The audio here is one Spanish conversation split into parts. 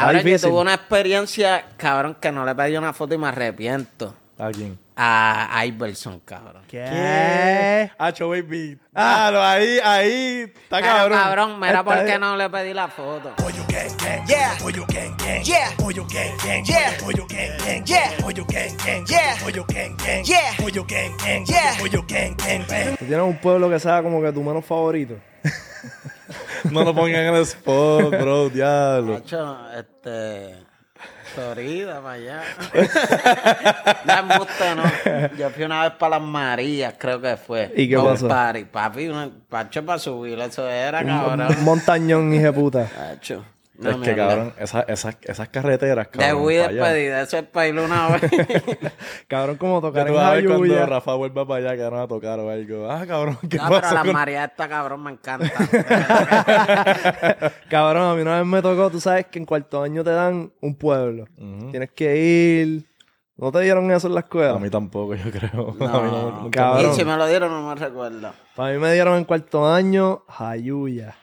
Cabrón, yo tuve una experiencia, cabrón, que no le pedí una foto y me arrepiento. ¿A quién? A Iverson, cabrón. ¿Qué? Hacho, baby. Ah, lo- ahí, ahí. Está Pero, cabrón. cabrón, mira por qué no le pedí la foto. Pollo gang gang, yeah. Pollo gang gang, yeah. Pollo gang gang, yeah. Pollo gang gang, yeah. Pollo gang gang, yeah. Pollo gang gang, yeah. Pollo gang gang, yeah. Pollo gang gang, bang. ¿Tú tienes un pueblo que sea como que tu menos favorito? No lo pongan en el spot, bro, diablo. Macho, este. Florida, para allá. no embuste, no. Yo fui una vez para las Marías, creo que fue. ¿Y qué Pa' un pasó? party. Papi, un pacho para subir, eso era, Un cabrón. montañón, hija de puta. Pacho. No, es que, cabrón, esa- esas, esas carreteras, cabrón. Pa' allá. despedida, eso es para ir una vez. Cabrón, como Ya tocar en vas a ver cuando. Rafa vuelva para allá que van a tocar o algo. Ah, cabrón, ¿qué no, pero las con- Marías esta cabrón me encanta. Cabrón, a mí una vez me tocó, tú sabes que en cuarto año te dan un pueblo. Tienes que ir. ¿No te dieron eso en la escuela? A mí tampoco, yo creo. No. A mí no- Cabrón. y si me lo dieron, no me recuerdo. Para mí me dieron en cuarto año Jayuya.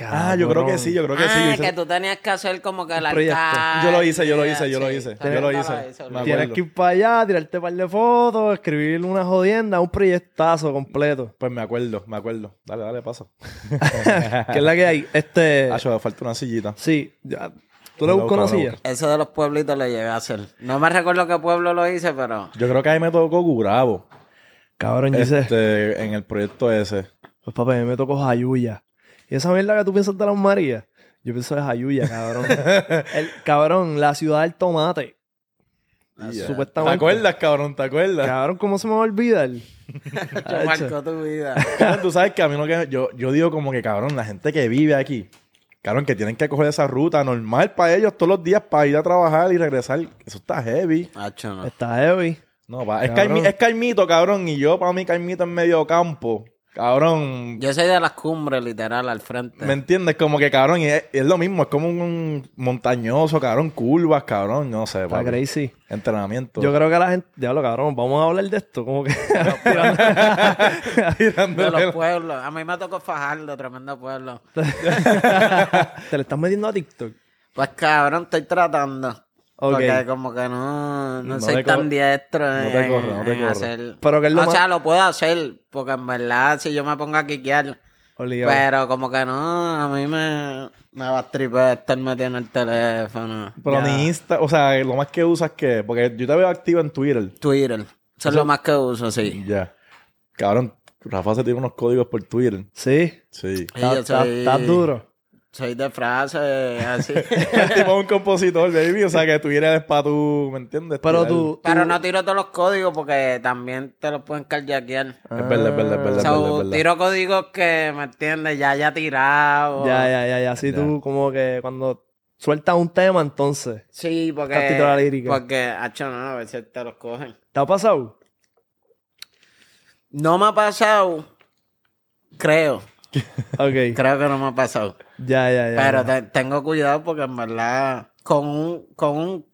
Ah, yo creo que sí, yo creo que sí. ah, yo que tú tenías que hacer como que el alcalde. Yo lo hice, yo lo hice, yo lo hice, yo lo hice. Tienes que ir para allá, tirarte un par de fotos, escribir una jodienda, un proyectazo completo. Pues me acuerdo, me acuerdo. Dale, dale, pasa. ¿Qué es la que hay? Este. Ah, me falta una sillita. Sí, ya. ¿Tú le buscas una silla? Eso de los pueblitos lo llegué a hacer. No me recuerdo qué pueblo lo hice, pero... Yo creo que ahí me tocó Gurabo. Cabrón, yo hice. Este, en el proyecto ese. Pues papá, a mí me tocó Jayuya. ¿Y esa mierda que tú piensas de las Marías? Yo pienso de Jayuya, cabrón. El, cabrón, la ciudad del tomate. Ya. Ah, Supuestamente. ¿Te acuerdas, cabrón? ¿Te acuerdas? Cabrón, ¿cómo se me va a olvidar? Yo marcó tu vida. Cabrón, Tú sabes que a mí no que... Yo, yo digo como que, cabrón, la gente que vive aquí, cabrón, que tienen que coger esa ruta normal para ellos todos los días para ir a trabajar y regresar. Eso está heavy. No. Está heavy. No, pa, es. Caimi- es Caimito, cabrón, y yo para mí Caimito en medio campo. Cabrón, Yo soy de las cumbres, literal, al frente. ¿me entiendes? Como que, cabrón, y es, es lo mismo, es como un montañoso, cabrón, curvas, cabrón, no sé, Está papi. crazy. Entrenamiento. Yo creo que la gente. Diablo, cabrón, vamos a hablar de esto. Como que. De los pueblos. A mí me tocó Fajardo, tremendo pueblo. Te le estás metiendo a TikTok. Pues cabrón, estoy tratando. Porque como que no, no, No soy tan diestro no te corre, no te en corre. hacer... Pero que es lo o más- sea, lo puedo hacer, porque en verdad si yo me pongo a quiquear... Obligado. Pero como que no, a mí me, me va a tripar estar metido en el teléfono. Pero Ya. ni Insta, o sea, lo más que usas que, porque yo te veo activo en Twitter. Twitter. Eso es lo más que uso, sí. Ya. Cabrón, Rafa se tiene unos códigos por Twitter. Sí. Sí. Sí, Estás soy, estás duro. Soy de frase así. el tipo es un compositor, baby. O sea, que Twitter es para tú, ¿me entiendes? Pero tú. Pero no tiro todos los códigos porque también te los pueden carjackear. Es verdad, es verdad, es verdad. es verdad, es verdad. tiro códigos que, ¿me entiendes? Ya haya tirado. Ya, ya, ya, ya. Así Ya. tú, como que cuando sueltas un tema, entonces. Sí, porque... La lírica. Porque, hacho, no, a veces te los cogen. ¿Te ha pasado? No me ha pasado, creo. Ok. Creo que no me ha pasado. Ya, ya, ya. Pero te- tengo cuidado porque en verdad, con un, con un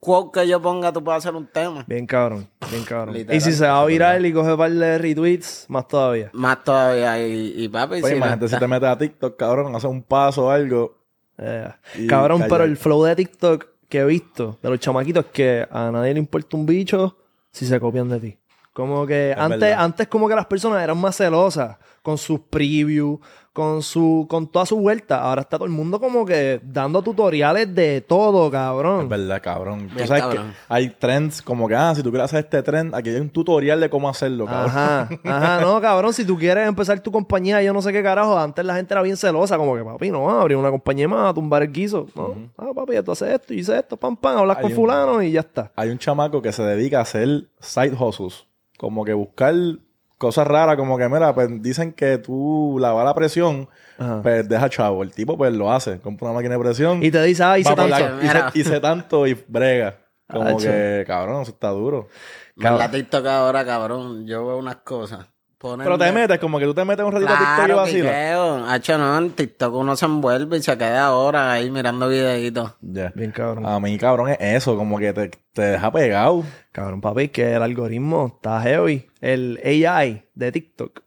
quote que yo ponga, tú puedes hacer un tema. Bien cabrón, bien cabrón. Literal. y si se va a virar y coge un par de retweets, más todavía. Más todavía. Y, y papi, Pues si imagínate si te metes a TikTok, cabrón, haces un paso o algo. Eh, cabrón, calla. pero el flow de TikTok que he visto de los chamaquitos es que a nadie le importa un bicho si se copian de ti. Como que antes, verdad. antes como que las personas eran más celosas con sus previews, con su, con toda su vuelta. Ahora está todo el mundo como que dando tutoriales de todo, Es cabrón. verdad, cabrón. Tú Bien sabes cabrón. que hay trends como que, ah, si tú quieres hacer este trend, aquí hay un tutorial de cómo hacerlo, cabrón. Ajá, ajá, no, cabrón, si tú quieres empezar tu compañía, yo no sé qué carajo, antes la gente era bien celosa, como que papi, no, abrir una compañía más, a tumbar el guiso, no, ah, papi, tú haces esto, y hice esto, pam, pam, hablas Hay con un- fulano y ya está. Hay un chamaco que se dedica a hacer side hustles. Como que buscar cosas raras, como que, mira, pues dicen que tú lavar la presión, Ajá. pues deja chavo. El tipo, pues lo hace. Compra una máquina de presión. Y te dice, ah, hice por la- tanto. hice, tanto y brega. Como que, cabrón, eso está duro. La TikTok ahora, cabrón, yo veo unas cosas. Ponen Pero te de- metes, como que tú te metes un ratito a TikTok y Claro, vacilas. Hacho, no, en TikTok uno se envuelve y se queda ahora ahí mirando videitos. Ya. Bien cabrón. A mí, cabrón, es eso, como que te, te deja pegado. Cabrón, papi, que el algoritmo está heavy. El AI de TikTok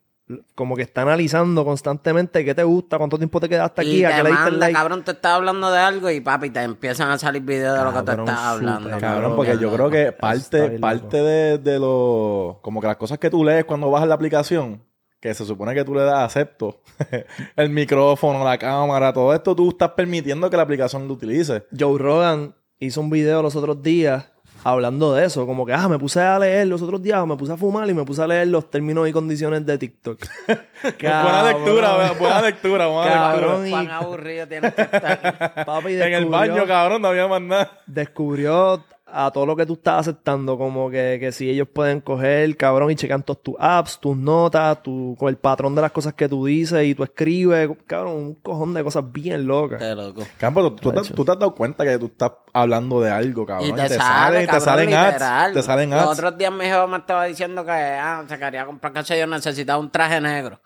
como que está analizando constantemente qué te gusta, cuánto tiempo te quedaste aquí, y a te qué le diste el manda, like. cabrón, te estás hablando de algo y papi, te empiezan a salir videos de lo que te estás hablando. Cabrón, porque yo creo que parte, parte de, de lo... Como que las cosas que tú lees cuando bajas la aplicación, que se supone que tú le das acepto, el micrófono, la cámara, todo esto, tú estás permitiendo que la aplicación lo utilice. Joe Rogan hizo un video los otros días hablando de eso, como que, ah, me puse a leer los otros días, me puse a fumar y me puse a leer los términos y condiciones de TikTok. buena lectura, buena- buena lectura, buena Cabrón, lectura. y- Cuán aburrido tienes que estar. Papi En el baño, cabrón, no había más nada. descubrió a todo lo que tú estás aceptando, como que, que si ellos pueden coger, cabrón, y checan todos tus apps, tus notas, tu, con el patrón de las cosas que tú dices y tú escribes, cabrón, un cojón de cosas bien locas. Qué loco. Campo, tú, tú te, tú te has dado cuenta que tú estás hablando de algo, cabrón. Y te, sale, y te cabrón, salen ads. Te salen Los otros días mi jefe me estaba diciendo que ah, se quería comprar, qué sé yo, necesitaba un traje negro.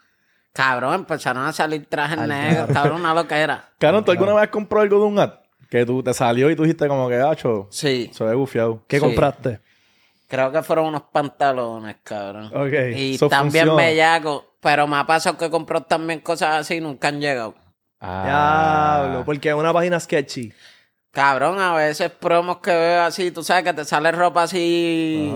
Cabrón, empezaron a salir trajes negros, cabrón, una loquera. Cabrón, ¿tú alguna vez has comprado algo de un ad? Que tú te salió y tú dijiste como que, hacho, Sí, se ve bufiado. ¿Qué Sí. compraste? creo que fueron unos pantalones, cabrón. Ok. Y Eso también funciona. bellaco, pero me ha pasado que compró también cosas así y nunca han llegado. Ah. Diablo, porque es una página sketchy. Cabrón, a veces promos que veo así, tú sabes que te sale ropa así.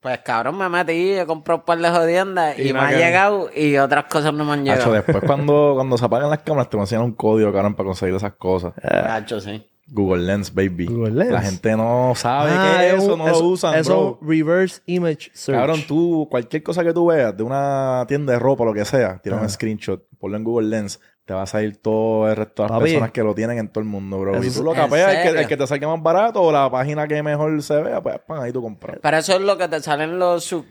Pues cabrón, me metí, he comprado un par de jodiendas y, Y me ha llegado y otras cosas no me han Hacho, llegado. después cuando, cuando se apagan las cámaras te van a enseñar un código, cabrón, para conseguir esas cosas. Hacho, sí. Google Lens, baby. Google Lens. La gente no sabe Ah, qué es es eso, no lo usan, Eso, bro. reverse image search. Cabrón, tú, cualquier cosa que tú veas de una tienda de ropa o lo que sea, tira un screenshot, ponlo en Google Lens, te va a salir todo el resto de las Papi. personas que lo tienen en todo el mundo, bro. Eso y tú lo ¿en capeas, el que, serio? el que te salga más barato o la página que mejor se vea, pues pan, ahí tú compras. Pero eso es lo que te salen los su-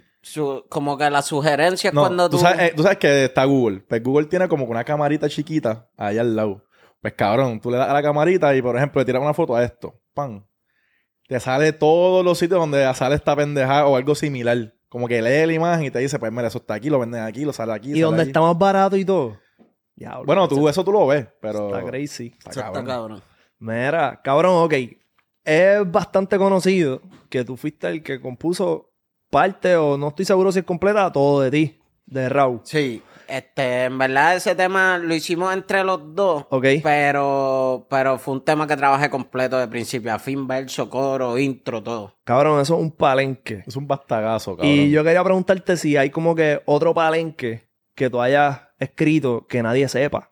como que las sugerencias No, cuando tú. tú, sabes, eh, tú sabes que está Google. Pues Google tiene como que una camarita chiquita ahí al lado. Pues cabrón, tú le das a la camarita y por ejemplo le tiras una foto a esto. Pan. Te sale todos los sitios donde sale esta pendejada o algo similar. Como que lee la imagen y te dice, pues mira, eso está aquí, lo venden aquí, lo sale aquí. y sale donde ahí. está más barato y todo. Diablo, Bueno, tú eso tú lo ves, pero... Está crazy. Está Eso está cabrón. cabrón. Mira, cabrón, ok. Es bastante conocido que tú fuiste el que compuso parte, o no estoy seguro si es completa, todo de ti, de Raúl. Sí. Este, en verdad ese tema lo hicimos entre los dos. Ok. Pero, pero fue un tema que trabajé completo de principio a fin, verso, coro, intro, todo. Cabrón, eso es un palenque. Es un bastagazo, cabrón. Y yo quería preguntarte si hay como que otro palenque que tú hayas escrito que nadie sepa.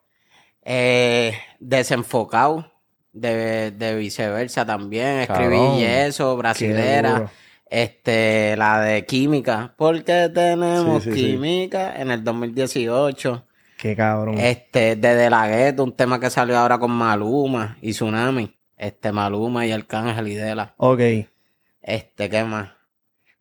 Eh, desenfocado, de, de viceversa también. Escribí Cabrón. duro. brasilera. Este, la de química. Porque tenemos Sí, sí, sí. química en el 2018. Qué cabrón. Este, de De La Ghetto, un tema que salió ahora con Maluma y Tsunami. Este, Maluma y Arcángel y Dela. Ok. Este, ¿qué más?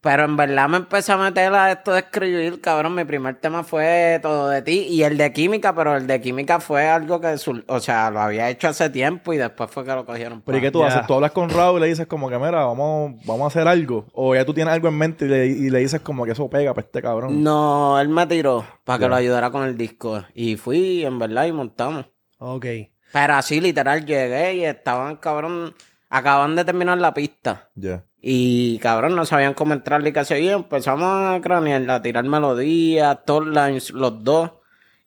Pero en verdad me empecé a meter a esto de escribir, cabrón. Mi primer tema fue todo de ti y el de química, pero el de química fue algo que, o sea, lo había hecho hace tiempo y después fue que lo cogieron. Pero ¿y qué tú haces? Tú hablas con Raúl y le dices como que, mira, vamos, vamos a hacer algo. O ya tú tienes algo en mente y le, y le dices como que eso pega para este cabrón. No, él me tiró para que lo ayudara con el disco. Y fui, en verdad, y montamos. Ok. Pero así, literal, llegué y estaban, cabrón, acaban de terminar la pista. Ya. Y cabrón, no sabían cómo entrarle y qué sé yo. Empezamos a cranear, a tirar melodías, lines, los dos.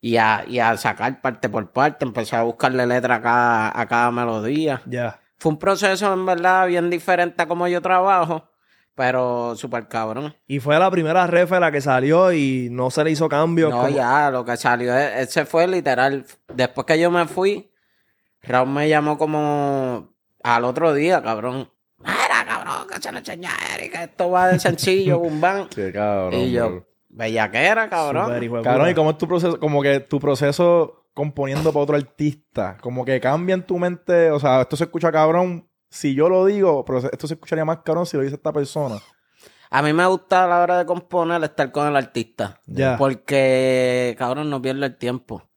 Y a, y a sacar parte por parte. Empecé a buscarle letra a cada, a cada melodía. Ya. Fue un proceso, en verdad, bien diferente a como yo trabajo. Pero súper cabrón. Y fue la primera refe la que salió y no se le hizo cambio. No, ya, lo que salió, e- ese fue literal. Después que yo me fui, Raúl me llamó como al otro día, cabrón. Cabrón, que se lo que esto va de sencillo, bum, bam. Qué cabrón. y yo, bellaquera, cabrón. De Cabrón. ¿y cómo es tu proceso? Como que tu proceso componiendo para otro artista. Como que cambia en tu mente. O sea, esto se escucha cabrón si yo lo digo, pero esto se escucharía más cabrón si lo dice esta persona. A mí me gusta a la hora de componer estar con el artista. Ya. Porque, cabrón, no pierdo el tiempo.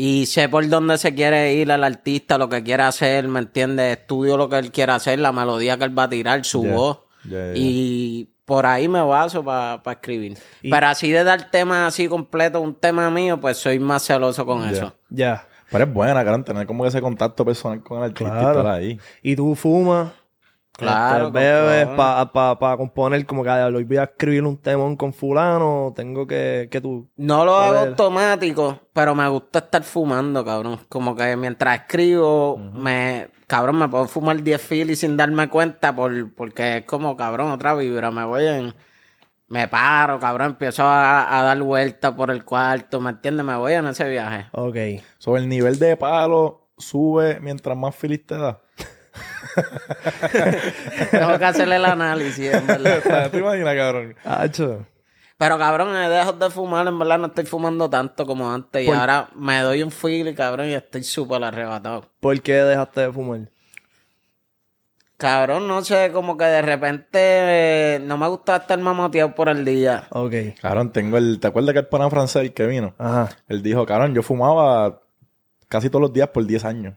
Y sé por dónde se quiere ir el artista, lo que quiere hacer, ¿me entiendes? Estudio lo que él quiere hacer, la melodía que él va a tirar, su voz. Y por ahí me baso para escribir. Y- Pero así de dar temas así completo, un tema mío, pues soy más celoso con eso. Ya. Pero es buena, cabrón, tener como ese contacto personal con el artista y Claro. estar ahí. Y tú fumas. Claro, Este, bebes con para pa, pa componer como que "Ah, hoy voy a escribir un temón con fulano, tengo que, que tú... No lo hago ver. automático, pero me gusta estar fumando, cabrón. Como que mientras escribo, me, cabrón, me puedo fumar 10 filis sin darme cuenta por, porque es como, cabrón, otra vibra. Me voy en, me paro, cabrón, empiezo a, a dar vueltas por el cuarto, ¿me entiendes? Me voy en ese viaje. Ok. Sobre el nivel de palo sube mientras más feliz te da. Tengo que hacerle el análisis, en verdad. ¿Te imaginas, cabrón? Hacho. Pero cabrón, he dejado de fumar, en verdad no estoy fumando tanto como antes. Y ahora me doy un feel, cabrón, y estoy súper arrebatado. ¿Por qué dejaste de fumar? Cabrón, no sé, como que de repente eh, no me gusta estar mamoteado por el día. Ok. Cabrón, tengo el... ¿Te acuerdas que el pana francés el que vino? Ajá. Él dijo, cabrón, yo fumaba casi todos los días por 10 años.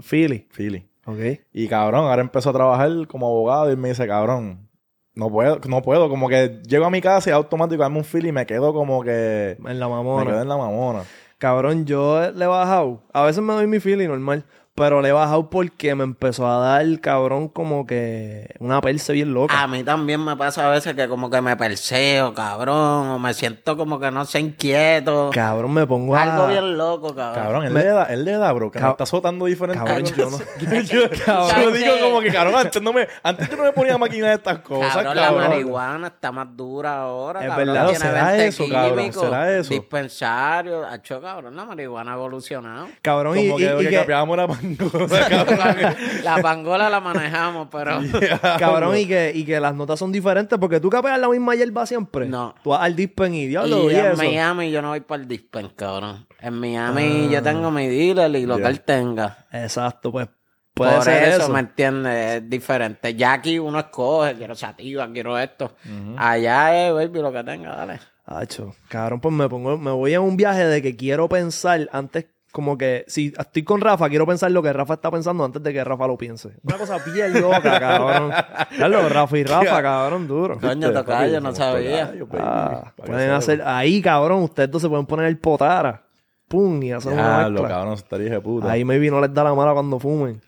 Philly. Philly. Ok. Y cabrón, ahora empezó a trabajar como abogado y me dice, cabrón, no puedo, no puedo. Como que llego a mi casa y automático dame un feel y me quedo como que... En la Me mamona. quedo en la mamona. Cabrón, yo le he bajado. A veces me doy mi feeling normal. Pero le he bajado porque me empezó a dar, cabrón, como que una perse bien loca. A mí también me pasa a veces que como que me perseo, cabrón, o me siento como que no sé, inquieto. Cabrón, me pongo a... Algo bien loco, cabrón. Cabrón, él Me- le da, él le da, bro, que me está azotando diferente. Cabrón, yo no- yo, Cabrón. yo digo como que, cabrón, antes no me, antes yo no me ponía máquina de estas cosas, Cabrón, cabrón. la marihuana está más dura ahora, Es cabrón. verdad, ¿será 20 eso, cabrón? ¿Será eso? Dispensario. Hacho, cabrón, la marihuana ha evolucionado. Cabrón, y, Como y- que, y que que- capeábamos cabrón. la pangola la manejamos, pero... Cabrón, y que, y que las notas son diferentes porque tú capeas la misma hierba siempre. No. Tú vas al dispen y diablo, Y y, en eso. Miami yo no voy para el dispen, cabrón. En Miami yo tengo mi dealer y lo que Ya. él tenga. Exacto, pues puede Por ser eso, eso. ¿me entiendes? Es diferente. Ya aquí uno escoge, quiero sativa, quiero esto. Allá es, baby, lo que tenga, dale. Hacho, cabrón, pues me pongo, me voy en un viaje de que quiero pensar antes, como que si estoy con Rafa, quiero pensar lo que Rafa está pensando antes de que Rafa lo piense. Una cosa bien loca, cabrón. Claro, Rafa y Rafa, cabrón, duro. Coño, tocayo, no Somos sabía. Ah, pueden hacer ahí, cabrón, ustedes dos se pueden poner el potara. Pum, y hacer una mezcla. cabrón, estaría de puta. Ahí maybe no les da la mala cuando fumen.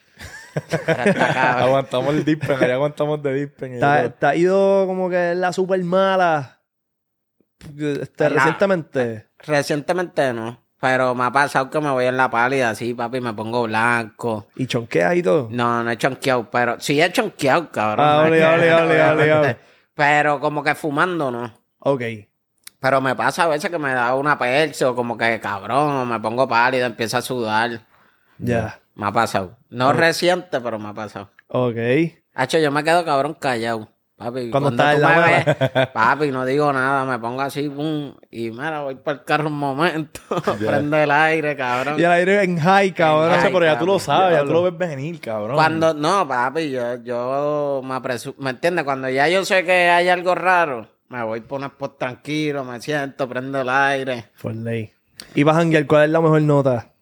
Aguantamos el dispen, ahí aguantamos de dispen. ¿Te, ha- todo. te ha ido como que la super mala este, La- recientemente? Recientemente no. Pero me ha pasado que me voy en la pálida así, papi, me pongo blanco. ¿Y chonqueas y todo? No, no he chonqueado, pero sí he chonqueado, cabrón. Ah, ole, ole, ole, ole, ole. Pero como que fumando, no. Ok. Pero me pasa a veces que me da una persa o como que cabrón, o me pongo pálido, empiezo a sudar. Ya. Me ha pasado. No reciente, pero me ha pasado. Ok. Hacho, yo me quedo cabrón callado. Papi, Cuando cuando, estás en la ves, papi, no digo nada, me pongo así, pum, y mira, voy para el carro un momento, prendo el aire, cabrón. Y el aire en high, cabrón. Hacho, Ay, pero ya tú lo sabes, ya tú lo ves venir, cabrón. Cuando, no, papi, yo, yo me apresu, ¿me entiendes? Cuando ya yo sé que hay algo raro, me voy por un spot tranquilo, me siento, prendo el aire. Por ley. Y vas a janguear, ¿cuál es la mejor nota?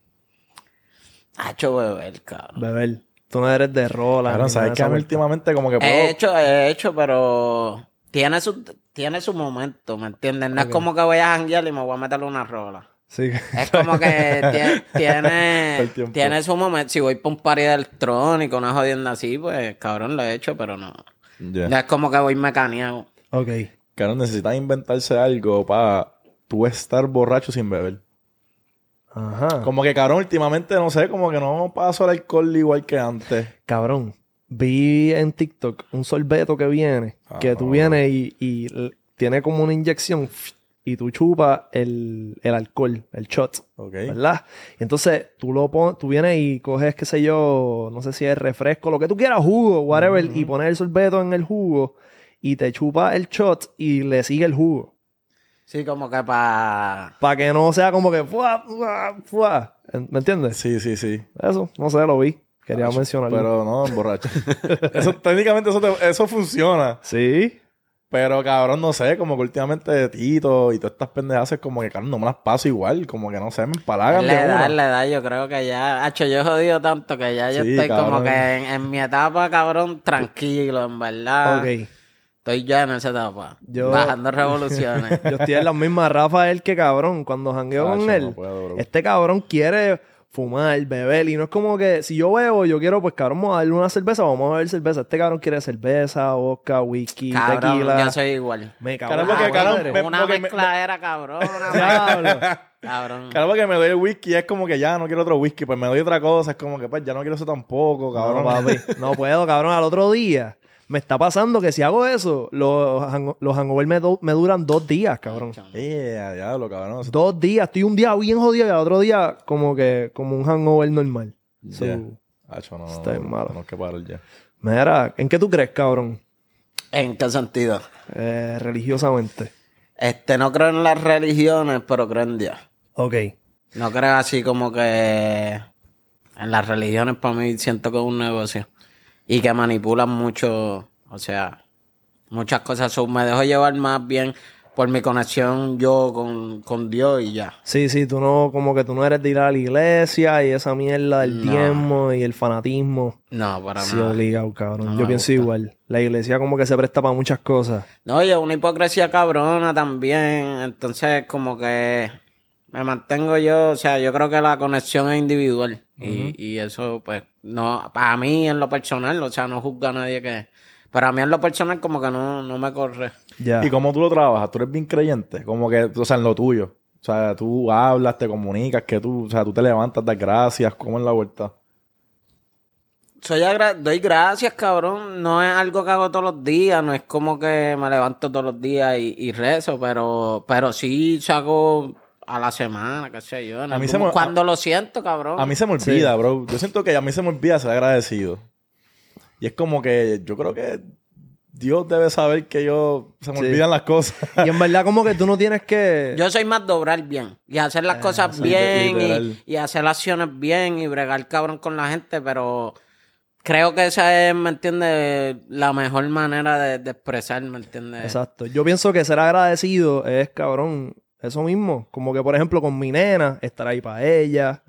Hacho, beber, cabrón. Beber. Tú no eres de rola. Ni ¿sabes que a de mí últimamente como que puedo... He hecho, he hecho, pero tiene su, tiene su momento, ¿me entiendes? No es como que voy a janguear y me voy a meterle una rola. Sí. Es como que tiene, tiene su momento. Si voy para un party electrónico, una jodienda así, pues cabrón lo he hecho, pero no. Ya. No es como que voy mecaneado. Ok. Cabrón, necesitas inventarse algo para tú estar borracho sin beber. Ajá. Como que, cabrón, últimamente, no sé, como que no paso el alcohol igual que antes. Cabrón. Vi en TikTok un sorbeto que viene. que tú Ah. vienes y, y tiene como una inyección. Y tú chupas el, el alcohol, el shot. ¿Verdad? Y entonces tú lo pones, tú vienes y coges, qué sé yo, no sé si es refresco, lo que tú quieras, jugo, whatever, y pones el sorbeto en el jugo y te chupa el shot y le sigue el jugo. Sí, como que para... Para que no sea como que fuá, fuá, fuá. ¿Me entiendes? Sí, sí, sí. Eso, no sé, lo vi. Quería mencionarlo. Pero no, borracho. eso, técnicamente eso, te- eso funciona. Sí. Pero, cabrón, no sé, como que últimamente Tito y todas estas pendejas es como que, cabrón, no me las paso igual. Como que, no sé, me empalagan La edad, una. la edad, yo creo que ya... Hacho, yo he jodido tanto que ya yo Sí, estoy como que en, en mi etapa, cabrón, tranquilo, en verdad. Ok. Estoy ya en esa etapa. Yo- Bajando revoluciones. Yo estoy en la misma Rafael que cabrón. Cuando jangueo con no él, puedo, este cabrón quiere fumar, beber. Y no es como que si yo bebo, yo quiero, pues cabrón, vamos a darle una cerveza, vamos a beber cerveza. Este cabrón quiere cerveza, vodka, whisky, Cabrón, tequila. yo soy igual. Me cago Claro, en porque, la cabrón, me- Una porque me- mezcladera cabrona. Diablo. cabrón. Claro, porque me doy el whisky es como que ya no quiero otro whisky, pues me doy otra cosa, es como que pues ya no quiero eso tampoco, cabrón. No, papi, no puedo, cabrón. Al otro día me está pasando que si hago eso, los, hang- los hangovers me, me duran dos días, cabrón. Diablo, cabrón. Dos días. Estoy un día bien jodido y al otro día como que como un hangover normal. So, Yeah. Hacho, no, Está no, malo. no, que parar ya. Mira, ¿en qué tú crees, cabrón? ¿En qué sentido? Eh, religiosamente. Este, no creo en las religiones, pero creo en Dios. Ok. No creo así como que en las religiones para mí siento que es un negocio y que manipulan mucho, o sea, muchas cosas. So, me dejo llevar más bien por mi conexión yo con, con Dios y ya. Sí, sí, tú no, como que tú no eres de ir a la iglesia y esa mierda del No. diezmo y el fanatismo. No, para Sí, nada. obligado, cabrón. No Yo pienso gusta. igual. La iglesia como que se presta para muchas cosas. No, y es una hipocresía cabrona también. Entonces, como que me mantengo yo, o sea, yo creo que la conexión es individual. Y, y eso, pues, no, para mí en lo personal, o sea, no juzga a nadie que. Pero a mí en lo personal, como que no, no me corre. ¿Y cómo tú lo trabajas? Tú eres bien creyente, como que, o sea, en lo tuyo. O sea, tú hablas, te comunicas, que tú, o sea, tú te levantas, das gracias, ¿cómo es la vuelta? Soy agra- doy gracias, cabrón. No es algo que hago todos los días, no es como que me levanto todos los días y, y rezo, pero, pero sí saco a la semana, qué sé yo. A mí se me- cuando lo siento, cabrón. A mí se me olvida, bro. Yo siento que a mí se me olvida ser agradecido. Y es como que yo creo que Dios debe saber que yo se me Sí. olvidan las cosas. Y en verdad como que tú no tienes que... Yo soy más dobrar bien y hacer las cosas sí, bien literal. y, y hacer acciones bien y bregar cabrón con la gente, pero creo que esa es, ¿me entiendes? La mejor manera de, de expresar, ¿me entiendes? Exacto. Yo pienso que ser agradecido es, cabrón, eso mismo. Como que, por ejemplo, con mi nena, estar ahí para ella,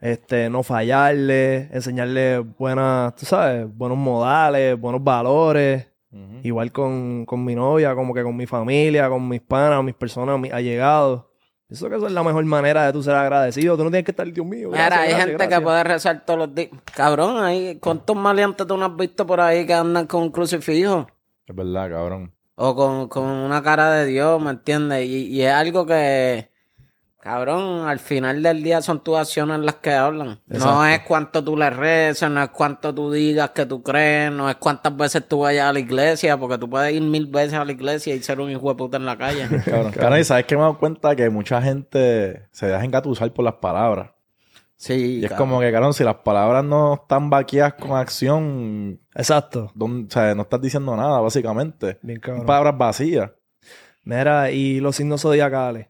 este, no fallarle, enseñarle buenas, tú sabes, buenos modales, buenos valores. Igual con, con mi novia, como que con mi familia, con mis panas, mis personas, mis allegados. Eso que eso es la mejor manera de tú ser agradecido. Tú no tienes que estar, Dios mío. Mira, hay gracias, gente que gracias". puede rezar todos los días. Cabrón, ¿cuántos maleantes tú no has visto por ahí que andan con un crucifijo? Es verdad, cabrón. O con, con una cara de Dios, ¿me entiendes? Y, y es algo que, cabrón, al final del día son tus acciones las que hablan. No es cuánto tú le reces, no es cuánto tú digas que tú crees, no es cuántas veces tú vayas a la iglesia, porque tú puedes ir mil veces a la iglesia y ser un hijo de puta en la calle. Cabrón. Caray, ¿sabes qué me he dado cuenta? Que mucha gente se deja engatusar por las palabras. Sí, Y es como que, cabrón, si las palabras no están vaqueadas con acción, Exacto. ¿dónde- o sea, no estás diciendo nada, básicamente. Bien cabrón. palabras vacías. Mira, y los signos zodiacales.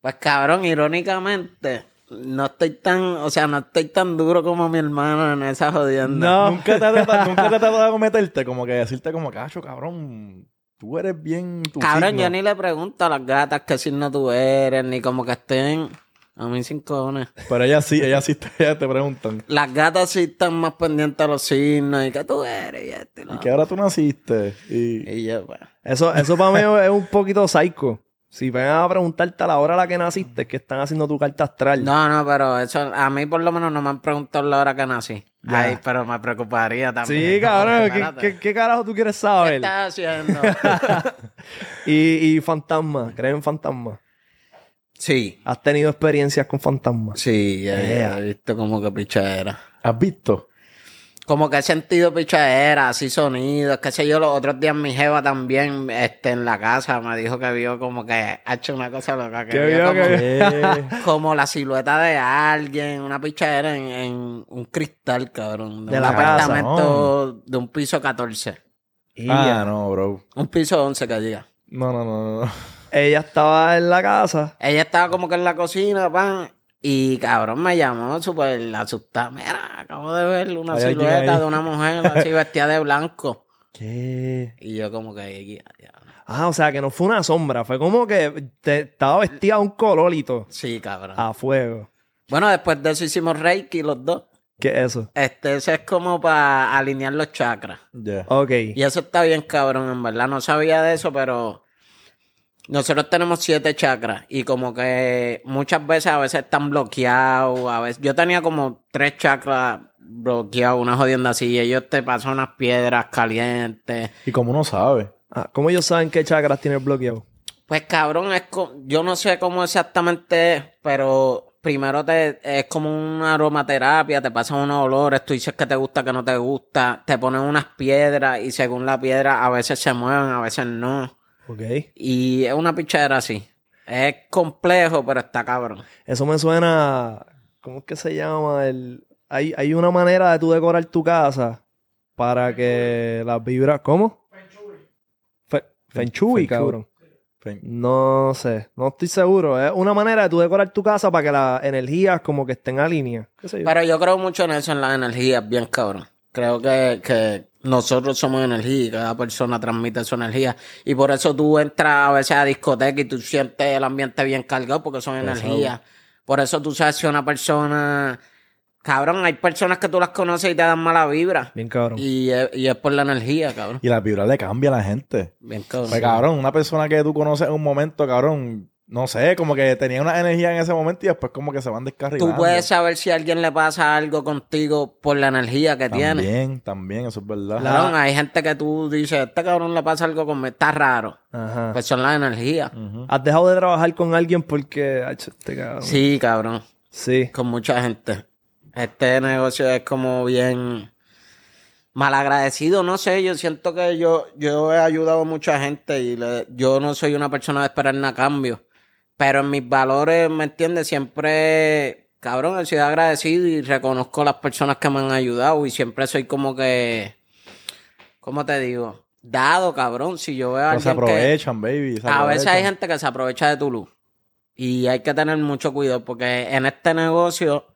Pues cabrón, irónicamente, no estoy tan, o sea, no estoy tan duro como mi hermano en esa jodienda. No. Nunca te ha tratado, nunca te tratado de meterte, como que decirte como, cacho, cabrón, tú eres bien tu Cabrón, signo". yo ni le pregunto a las gatas qué signo tú eres, ni como que estén a mí sin cojones. Pero ellas sí, ellas sí te, ellas te preguntan. Las gatas sí están más pendientes a los signos y que tú eres y esto y lo ¿Y qué hora tú naciste? Y, Y yo. Eso, eso para mí es un poquito psycho. Si ven a preguntarte a la hora a la que naciste, que están haciendo tu carta astral. No, no, pero eso, a mí por lo menos no me han preguntado la hora que nací. Ya. Ay, pero me preocuparía también. Sí, cabrón. ¿qué, qué, qué carajo tú quieres ¿Qué saber? estás haciendo? Y, y fantasmas. ¿Creen en fantasmas? Sí, ¿Has tenido experiencias con fantasmas? sí, ya, ya, Yeah. he visto como que pichadera. ¿Has visto? Como que he sentido pichadera, así sonidos, qué sé yo, los otros días mi jeva también, este, en la casa me dijo que vio como que ha hecho una cosa loca, que ¿Qué vio vio, como, qué Eh, como la silueta de alguien, una pichadera en, en un cristal, cabrón, de, De un la casa, apartamento de un piso 14, Y ah, no, bro. un piso 11 que diga. No, no, no, no. Ella estaba en la casa. Ella estaba como que en la cocina, pan, y cabrón me llamó súper asustada. Mira, acabo de ver una silueta de una mujer así vestida de blanco. ¿Qué? Y yo como que. Ah, o sea, que no fue una sombra. Fue como que te- estaba vestida de un colorito sí, cabrón. a fuego. Bueno, después de eso hicimos Reiki los dos. ¿Qué es eso? Este, ese es como para alinear los chakras. Ya. Ok. Y eso está bien cabrón, en verdad. No sabía de eso, pero nosotros tenemos siete chakras y como que muchas veces a veces están bloqueados, a veces yo tenía como tres chakras bloqueados, una jodienda así, y ellos te pasan unas piedras calientes. Y como uno sabe. Ah, ¿Cómo ellos saben qué chakras tienes bloqueado? Pues cabrón, es co- yo no sé cómo exactamente es, pero primero te es como una aromaterapia, te pasan unos olores, tú dices que te gusta, que no te gusta, te ponen unas piedras y según la piedra a veces se mueven, a veces no. Ok. Y es una pichadera así. Es complejo, pero está cabrón. Eso me suena. ¿Cómo es que se llama? El, hay, hay una manera de tú decorar tu casa para que las vibras. ¿Cómo? Fe- Feng Shui, Feng Shui. cabrón. No sé, no estoy seguro. Es una manera de tú decorar tu casa para que las energías como que estén a línea. Pero yo creo mucho en eso, en las energías, bien cabrón. Creo que, que nosotros somos energía y cada persona transmite su energía. Y por eso tú entras a veces a discoteca y tú sientes el ambiente bien cargado porque son energías. Por eso tú sabes si una persona... Cabrón, hay personas que tú las conoces y te dan mala vibra. Bien cabrón. Y es, y es por la energía, cabrón. Y la vibra le cambia a la gente. Bien cabrón. Pues, cabrón, una persona que tú conoces en un momento, cabrón, no sé, como que tenía una energía en ese momento y después como que se van descarrilando. Tú puedes saber si a alguien le pasa algo contigo por la energía que tiene. También, también, eso es verdad. La- Cabrón, hay gente que tú dices, este cabrón le pasa algo conmigo, está raro. Ajá. Pues son las energías. ¿Has dejado de trabajar con alguien porque. Ay, este cabrón. Sí, cabrón. Sí. Con mucha gente. Este negocio es como bien malagradecido, no sé, yo siento que yo, yo he ayudado a mucha gente y le- yo no soy una persona de esperar nada a cambio. Pero en mis valores, ¿me entiendes? Siempre, cabrón, he sido agradecido y reconozco las personas que me han ayudado y siempre soy como que, ¿cómo te digo? Dado, cabrón. Si yo veo a Pero se alguien que... aprovechan, baby. se A veces hay aprovechan. gente que se aprovecha de tu luz. Y hay que tener mucho cuidado porque en este negocio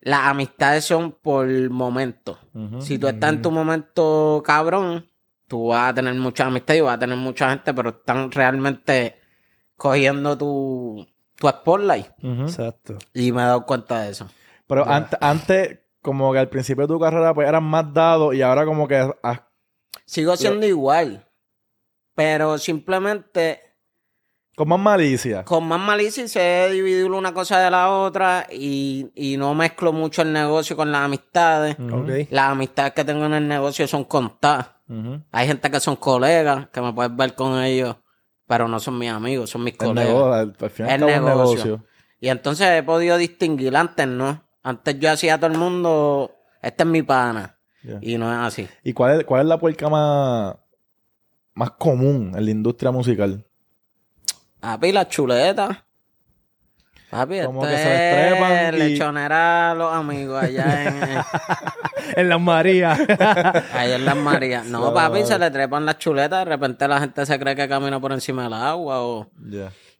las amistades son por momento. Ujú. Si tú estás en tu momento cabrón, tú vas a tener mucha amistad y vas a tener mucha gente, pero están realmente cogiendo tu, tu spotlight. Exacto. Y me he dado cuenta de eso. Pero ante- antes, como que al principio de tu carrera, pues eran más dados y ahora como que has- Sigo siendo igual. Pero simplemente con más malicia. con más malicia y sé dividir una cosa de la otra y, y no mezclo mucho el negocio con las amistades. Las amistades que tengo en el negocio son contadas. Hay gente que son colegas, que me puedes ver con ellos, pero no son mis amigos, son mis El colegas. negocio, al, El negocio. negocio. Y entonces he podido distinguir antes, ¿no? Antes yo hacía a todo el mundo, este es mi pana. Y no es así. ¿Y cuál es, cuál es la puerca más, más común en la industria musical? Papi, las chuletas. Papi, Como que se les es trepan y- lechonera a los amigos allá en, en- las Marías. allá en Las Marías. No, papi, se le trepan las chuletas. De repente la gente se cree que camina por encima del agua. O...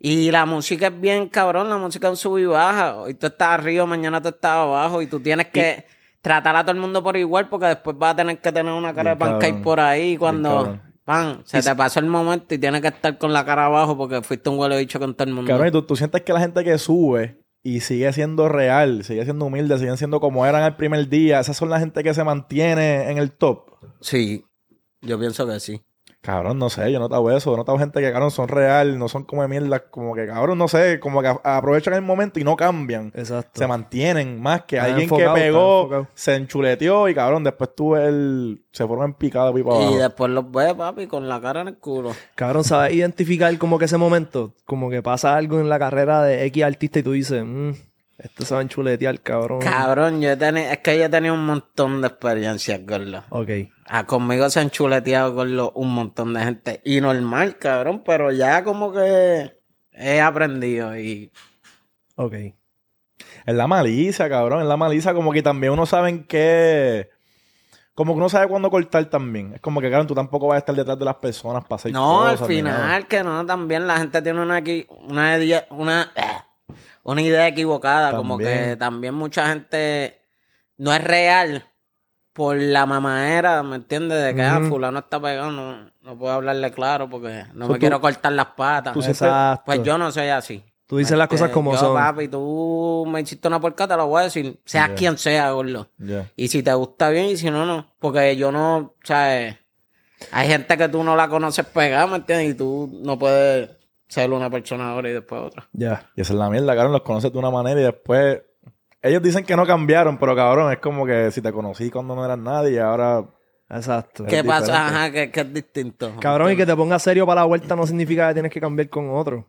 Y la música es bien cabrón. La música es un sub y baja. Hoy tú estás arriba, mañana tú estás abajo. Y tú tienes que tratar a todo el mundo por igual porque después vas a tener que tener una cara Bien de pancake por ahí cuando... Pan, se te pasó el momento y tienes que estar con la cara abajo porque fuiste un huele bicho con todo el mundo. Cabrón, ¿y tú, tú sientes que la gente que sube y sigue siendo real, sigue siendo humilde, siguen siendo como eran el primer día, esas son la gente que se mantiene en el top. Sí, yo pienso que sí. Cabrón, no sé, yo he notado eso, he notado gente que, cabrón, son real, no son como de mierda, como que, cabrón, no sé, como que aprovechan el momento y no cambian. Exacto. Se mantienen más que alguien que pegó, se enchuleteó y, cabrón, después tuve el... Se fueron en picada para Y abajo. después los ves, papi, con la cara en el culo. Cabrón, ¿sabes identificar como que ese momento? Como que pasa algo en la carrera de X artista y tú dices, mmm, esto se va a enchuletear, cabrón. Cabrón, yo he tenido, es que yo he tenido un montón de experiencias, gordo. Ok. Ah, conmigo se han chuleteado, gordo, un montón de gente. Y normal, cabrón, pero ya como que he aprendido y... Ok. Es la malicia, cabrón. Es la malicia como que también uno sabe en qué... Como que uno sabe cuándo cortar también. Es como que, cabrón, tú tampoco vas a estar detrás de las personas para hacer No, al cosas ni nada. final que no, también la gente tiene una, equi- una, una, una idea equivocada, como que también mucha gente no es real por la mamadera, ¿me entiendes? De que ah, Ujú. fulano está pegado, no, no puedo hablarle claro porque no So, me tú- quiero cortar las patas. tú Exacto. Pues yo no soy así. Tú dices las cosas Este, como yo, son. papi, tú me hiciste una porca, te lo voy a decir, sea Ya. quien sea, gordo. Ya. Y si te gusta bien y si no, no. Porque yo no, ¿sabes? Hay gente que tú no la conoces pegada, ¿me entiendes? Y tú no puedes ser una persona ahora y después otra. Ya. Y esa es la mierda, cabrón. Los conoces de una manera y después. Ellos dicen que no cambiaron, pero cabrón, es como que si te conocí cuando no eras nadie y ahora. Exacto. ¿Qué pasa? diferente. Ajá, que, que es distinto. Cabrón, y que te pongas serio para la vuelta no significa que tienes que cambiar con otro.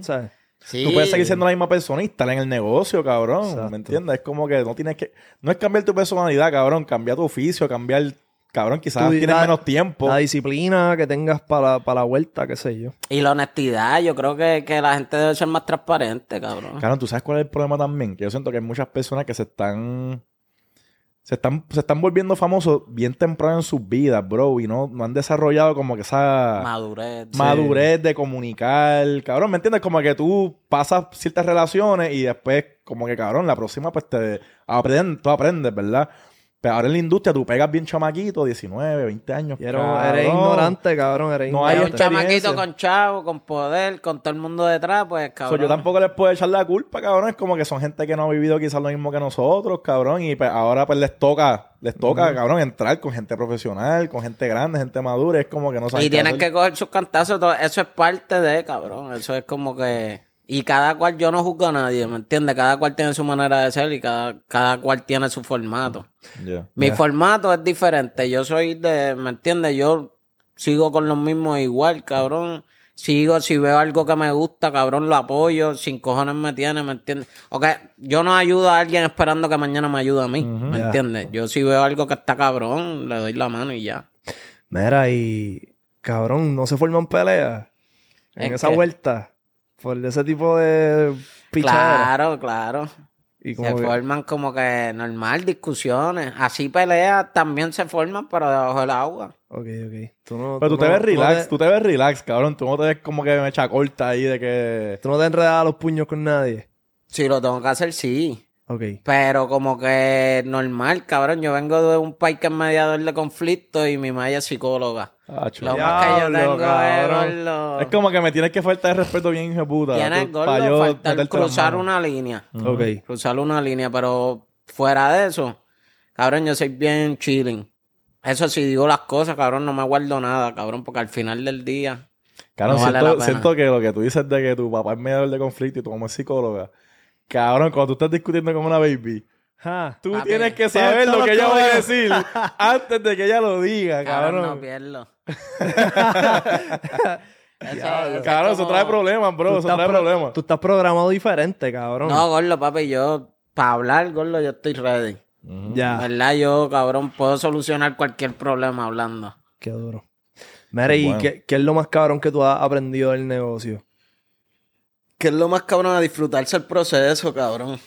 ¿Sabes? Sí. Tú puedes seguir siendo la misma persona y estar en el negocio, cabrón. Exacto. ¿Me entiendes? Es como que no tienes que. No es cambiar tu personalidad, cabrón. Cambiar tu oficio, cambiar. Cabrón, quizás Tu- tienes la- menos tiempo. La disciplina que tengas para, para la vuelta, qué sé yo. Y la honestidad, yo creo que, que la gente debe ser más transparente, cabrón. Cabrón, ¿tú sabes cuál es el problema también? Que yo siento que hay muchas personas que se están... Se están, se están volviendo famosos bien temprano en sus vidas, bro. Y no, no han desarrollado como que esa Madurez. madurez de comunicar. Cabrón, ¿me entiendes? Como que tú pasas ciertas relaciones y después, como que, cabrón, la próxima, pues te aprendes, tú aprendes, ¿verdad? Pero ahora en la industria tú pegas bien chamaquito, 19, 20 años. Y eres, cabrón. eres ignorante, cabrón. Eres No hay un chamaquito con chavo, con poder, con todo el mundo detrás, pues So, cabrón. yo tampoco les puedo echar la culpa, cabrón. Es como que son gente que no ha vivido quizás lo mismo que nosotros, cabrón. Y pues, ahora pues les toca, les toca, cabrón, entrar con gente profesional, con gente grande, gente madura. Es como que no saben Y qué tienen hacer. que coger sus cantazos, todo. eso es parte de, cabrón. Eso es como que... Y cada cual, yo no juzgo a nadie, ¿me entiendes? Cada cual tiene su manera de ser y cada, cada cual tiene su formato. Ya. Mi formato es diferente. Yo soy de, ¿me entiendes? Yo sigo con los mismos igual, cabrón. Sigo, si veo algo que me gusta, cabrón, lo apoyo. Sin cojones me tiene, ¿me entiendes? Ok, yo no ayudo a alguien esperando que mañana me ayude a mí, ¿me entiendes? Yo si veo algo que está cabrón, le doy la mano y ya. Mira, y cabrón, no se forman peleas en ¿En esa vuelta por ese tipo de pichadera. Claro, claro. Y Se que- forman como que normal, discusiones. Así peleas también se forman, pero debajo del agua. Ok, ok. Tú no, Pero tú te no- ves no relax, te- tú te ves relax, cabrón. Tú no te ves como que me echa corta ahí de que... tú no te enredas los puños con nadie. Si lo tengo que hacer, sí. Ok. Pero como que normal, cabrón. Yo vengo de un país que es mediador de conflictos y mi madre es psicóloga. Ah. Lo más que yo tengo cabrón. es. Es como que me tienes que faltar el respeto bien, hijo puta. Tienes gordo, faltar cruzar una línea. Ok. Cruzar una línea, pero fuera de eso, cabrón, yo soy bien chilling. Eso sí, digo las cosas, cabrón, no me guardo nada, cabrón, porque al final del día... Cabrón, No vale siento, la pena. siento que lo que tú dices de que tu papá es mediador de conflicto y tu mamá es psicóloga. Cabrón, cuando tú estás discutiendo con una baby, tú Papi, tienes que saber lo que ella va a decir antes de que ella lo diga, Cabrón, cabrón. no pierdo. Ese Cabrón, es eso trae problemas, bro. Eso trae pro- problemas. Tú estás programado diferente, cabrón. No, gordo, papi, yo, para hablar, gordo, yo estoy ready. Ya. ¿Verdad? Yo, cabrón, puedo solucionar cualquier problema hablando. Qué duro. Mira, ¿y Bueno. qué, qué es lo más cabrón que tú has aprendido del negocio? Que es lo más cabrón, a disfrutarse el proceso, cabrón.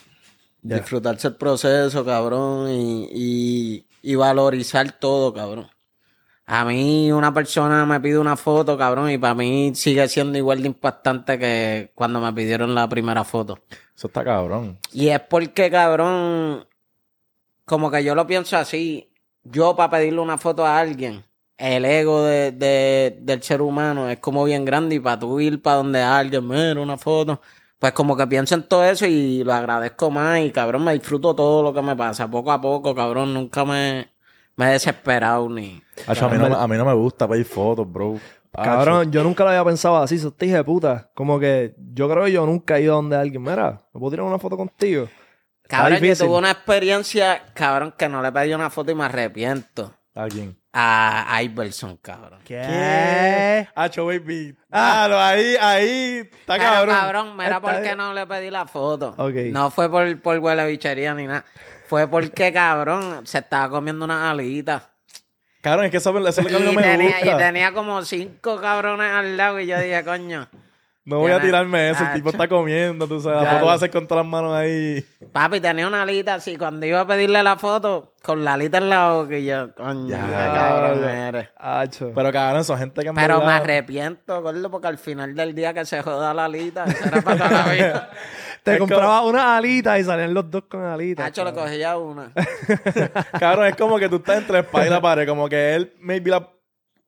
Disfrutarse el proceso, cabrón, y, y, y valorizar todo, cabrón. A mí una persona me pide una foto, cabrón, y para mí sigue siendo igual de impactante que cuando me pidieron la primera foto. Eso está cabrón. Y es porque, cabrón, como que yo lo pienso así, yo para pedirle una foto a alguien, el ego de, de- del ser humano es como bien grande y para tú ir para donde alguien, mira una foto, pues como que pienso en todo eso y lo agradezco más y, cabrón, me disfruto todo lo que me pasa, poco a poco, cabrón, nunca me, me he desesperado ni... Acho, a, mí no, me- a mí no me gusta pedir fotos, bro. Acho. Cabrón, yo nunca lo había pensado así, hija de puta. Como que yo creo que yo nunca he ido donde alguien. Mira, ¿me puedo tirar una foto contigo? Cabrón, yo tuve una experiencia, cabrón, que no le pedí una foto y me arrepiento. ¿A quién? A Iverson, cabrón. ¿Qué? Hacho, baby. Ah, no, ahí, ahí está Pero, cabrón. cabrón, mira por qué no le pedí la foto. Ok. No fue por, por huele bichería ni nada. Fue porque, cabrón, se estaba comiendo una alita. Cabrón, es que eso, eso es lo que no Y me tenía, y gusta. tenía como cinco cabrones al lado y yo dije, coño. No voy a tirarme eso. El tipo Acho. está comiendo, tú sabes. La foto va a ser con todas las manos ahí. Papi, tenía una alita así. Cuando iba a pedirle la foto, con la alita en la boca y yo, coño, Ya, cabrón ya. eres. Pero cabrón, son gente que en Pero me arrepiento, gordo, porque al final del día que se joda la alita, eso era para toda la vida. Te es compraba una alita y salían los dos con alitas. Hacho, le cogía una. Cabrón, es como que tú estás entre la espada y la pared. Como que él, maybe la.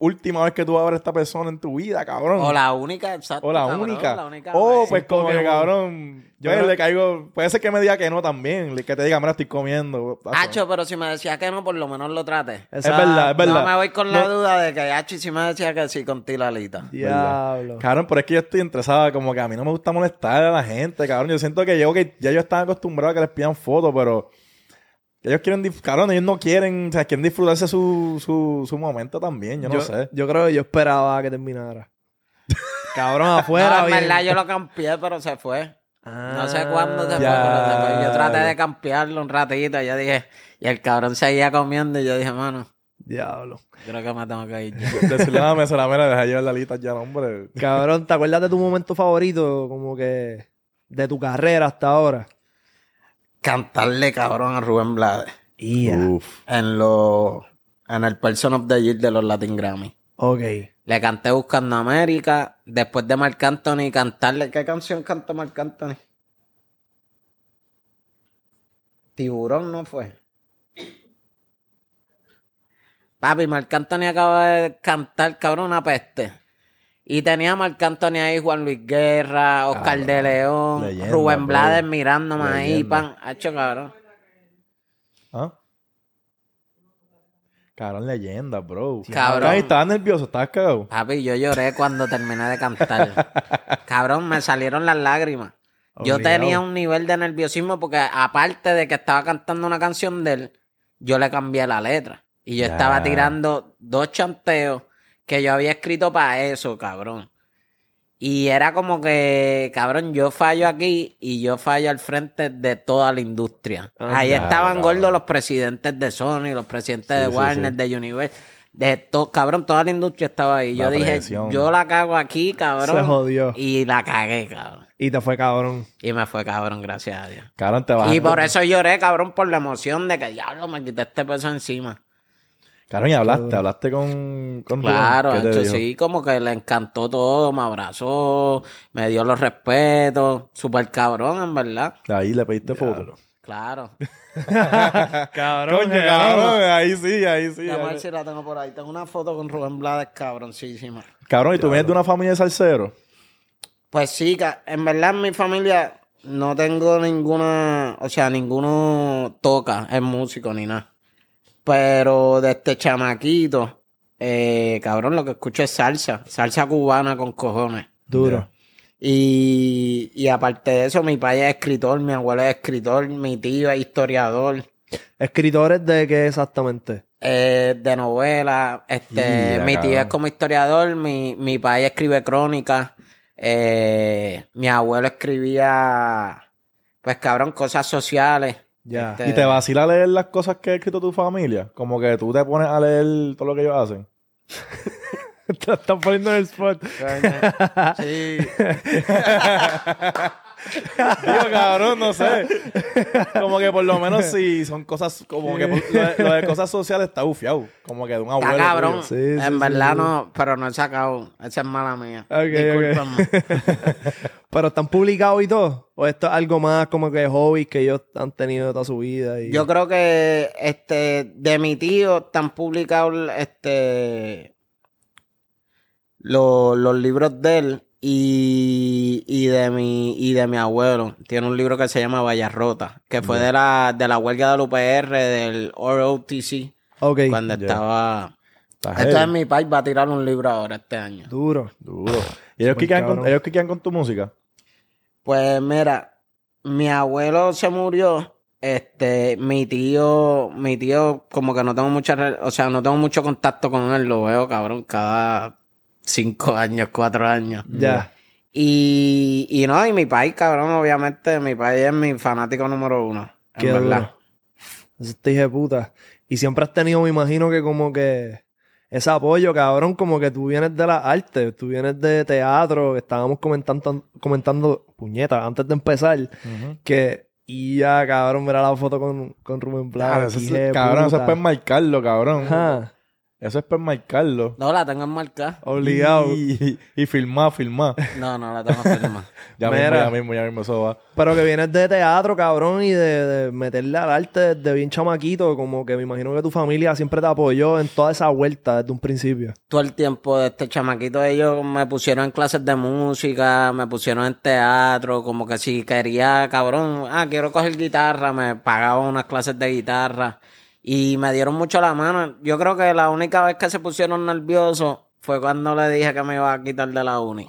Última vez que tú vas a ver a esta persona en tu vida, cabrón. O la única, exacto. O la cabrón, única. la única oh, vez. pues como que cabrón. Yo Yo le caigo. Puede ser que me diga que no también. Que te diga, mira, estoy comiendo. Hacho, pero si me decía que no, por lo menos lo trate. Es verdad, es verdad. No me voy con la No. duda de que Hacho, y si me decía que sí con Tilalita. Diablo. Cabrón, pero es que yo estoy interesada, como que a mí no me gusta molestar a la gente, cabrón. Yo siento que yo que ya ellos están acostumbrados a que les pidan fotos, pero ellos quieren, cabrón, ellos no quieren, o sea, quieren disfrutarse su, su, su momento también, yo no sé. Yo creo que yo esperaba que terminara. Cabrón, afuera. no, en bien. verdad yo lo cambié, pero se fue. No sé cuándo se fue, Ya. pero se fue. Yo traté de campearlo un ratito, yo dije, y el cabrón seguía comiendo y yo dije, mano, Diablo. creo que me tengo que ir ya. Decirle a la mesera, mira, deja llevar la lista ya, no, hombre. Cabrón, ¿te acuerdas de tu momento favorito? Como que de tu carrera hasta ahora. Cantarle cabrón a Rubén Blades Uf. en los en el Person of the Year de los Latin Grammy. Ok. Le canté Buscando América. Después de Marc Anthony, cantarle. ¿Qué canción cantó Marc Anthony? Tiburón no fue. Papi, Marc Anthony acaba de cantar, cabrón, una peste. Y tenía a Marc Anthony ahí, Juan Luis Guerra, Oscar de León, leyenda, Rubén. Blades mirándome ahí, pan. Hacho, cabrón. ¿Ah? Cabrón, leyenda, bro. Cabrón. Ay, estabas nervioso, estabas cagado. Papi, yo lloré cuando terminé de cantar. Cabrón, me salieron las lágrimas. Yo tenía un nivel de nerviosismo porque aparte de que estaba cantando una canción de él, yo le cambié la letra. Y yo Ya. estaba tirando dos chanteos que yo había escrito para eso, cabrón. Y era como que, cabrón, yo fallo aquí y yo fallo al frente de toda la industria. Ah, Ahí estaban gordos los presidentes de Sony, los presidentes Sí, de Warner, sí. de Universal. De todo, cabrón, toda la industria estaba ahí. La yo dije, yo la cago aquí, cabrón. Se jodió. Y la cagué, cabrón. Y te fue cabrón. Y me fue cabrón, gracias a Dios. Cabrón, te vas Y por eso lloré, cabrón, por la emoción de que diablo me quité este peso encima. Cabrón, y hablaste, hablaste con, con Rubén. Claro, ¿Qué te hecho, sí, como que le encantó todo, me abrazó, me dio los respetos, súper cabrón, en verdad. Ahí le pediste foto. Claro. Cabrón, Coño, cabrón, ahí sí, ahí sí. Ahí. ver si la tengo por ahí. Tengo una foto con Rubén Blades, cabroncísima. Cabrón, ¿y tú vienes de una familia de salseros? Pues sí, ca- en verdad en mi familia no tengo ninguna, o sea, ninguno toca, es músico ni nada. Pero de este chamaquito, eh, cabrón, lo que escucho es salsa, salsa cubana con cojones. Duro. Y, y aparte de eso, mi padre es escritor, mi abuelo es escritor, mi tío es historiador, ¿Escritores de qué exactamente? eh, de novela, este, Mira, mi tío cabrón. es como historiador, mi, mi padre escribe crónicas, eh, mi abuelo escribía, pues cabrón, cosas sociales. Ya. Este, ¿Y te vacila leer las cosas que ha escrito tu familia? Como que tú te pones a leer todo lo que ellos hacen. te están poniendo en el spot. Sí. Digo, cabrón, no sé. Como que por lo menos si son cosas, como que por- lo, de, lo de cosas sociales está bufiado. Como que de un abuelo. Está cabrón. tuyo. Sí, sí, en sí, verdad sí. no, pero no he sacado. Esa es mala mía. Ok, ok. Discúlpame. Pero están publicados y todo. O esto es algo más como que hobbies que ellos han tenido toda su vida. Y... Yo creo que este de mi tío están publicados este los libros de él y, y de mi y de mi abuelo. Tiene un libro que se llama Vallarrota, que fue de la de la huelga del UPR del ROTC Ok. cuando estaba Entonces heavy. mi país va a tirar un libro ahora este año. Duro. Duro. ¿Y ellos qué con, cabrón. ellos qué con tu música? Pues mira, mi abuelo se murió. Este, mi tío, mi tío, como que no tengo mucha, o sea, no tengo mucho contacto con él, lo veo, cabrón, cada cinco años, cuatro años. Ya. Y, y no, y mi país, cabrón, obviamente, mi país es mi fanático número uno. En Qué verdad. duro. Eso te dije puta. Y siempre has tenido, me imagino que como que ese apoyo, cabrón, como que tú vienes de la arte, tú vienes de teatro, estábamos comentando, comentando, puñeta, antes de empezar, que y ya, cabrón, mira la foto con, con Rubén Claro, eso de cabrón, eso es para enmarcarlo, cabrón. Ajá. Eso es para marcarlo. No, la tengo enmarcada. Obligado. Y, y filmar, filmar. No, no la tengo firmada. Ya mismo, Mira. ya mismo, ya mismo eso va. Pero que vienes de teatro, cabrón, y de, de meterle al arte desde bien chamaquito, como que me imagino que tu familia siempre te apoyó en toda esa vuelta desde un principio. Todo el tiempo de este chamaquito, ellos me pusieron en clases de música, me pusieron en teatro, como que si quería, cabrón, ah, quiero coger guitarra, me pagaban unas clases de guitarra y me dieron mucho la mano. Yo creo que la única vez que se pusieron nerviosos fue cuando le dije que me iba a quitar de la uni.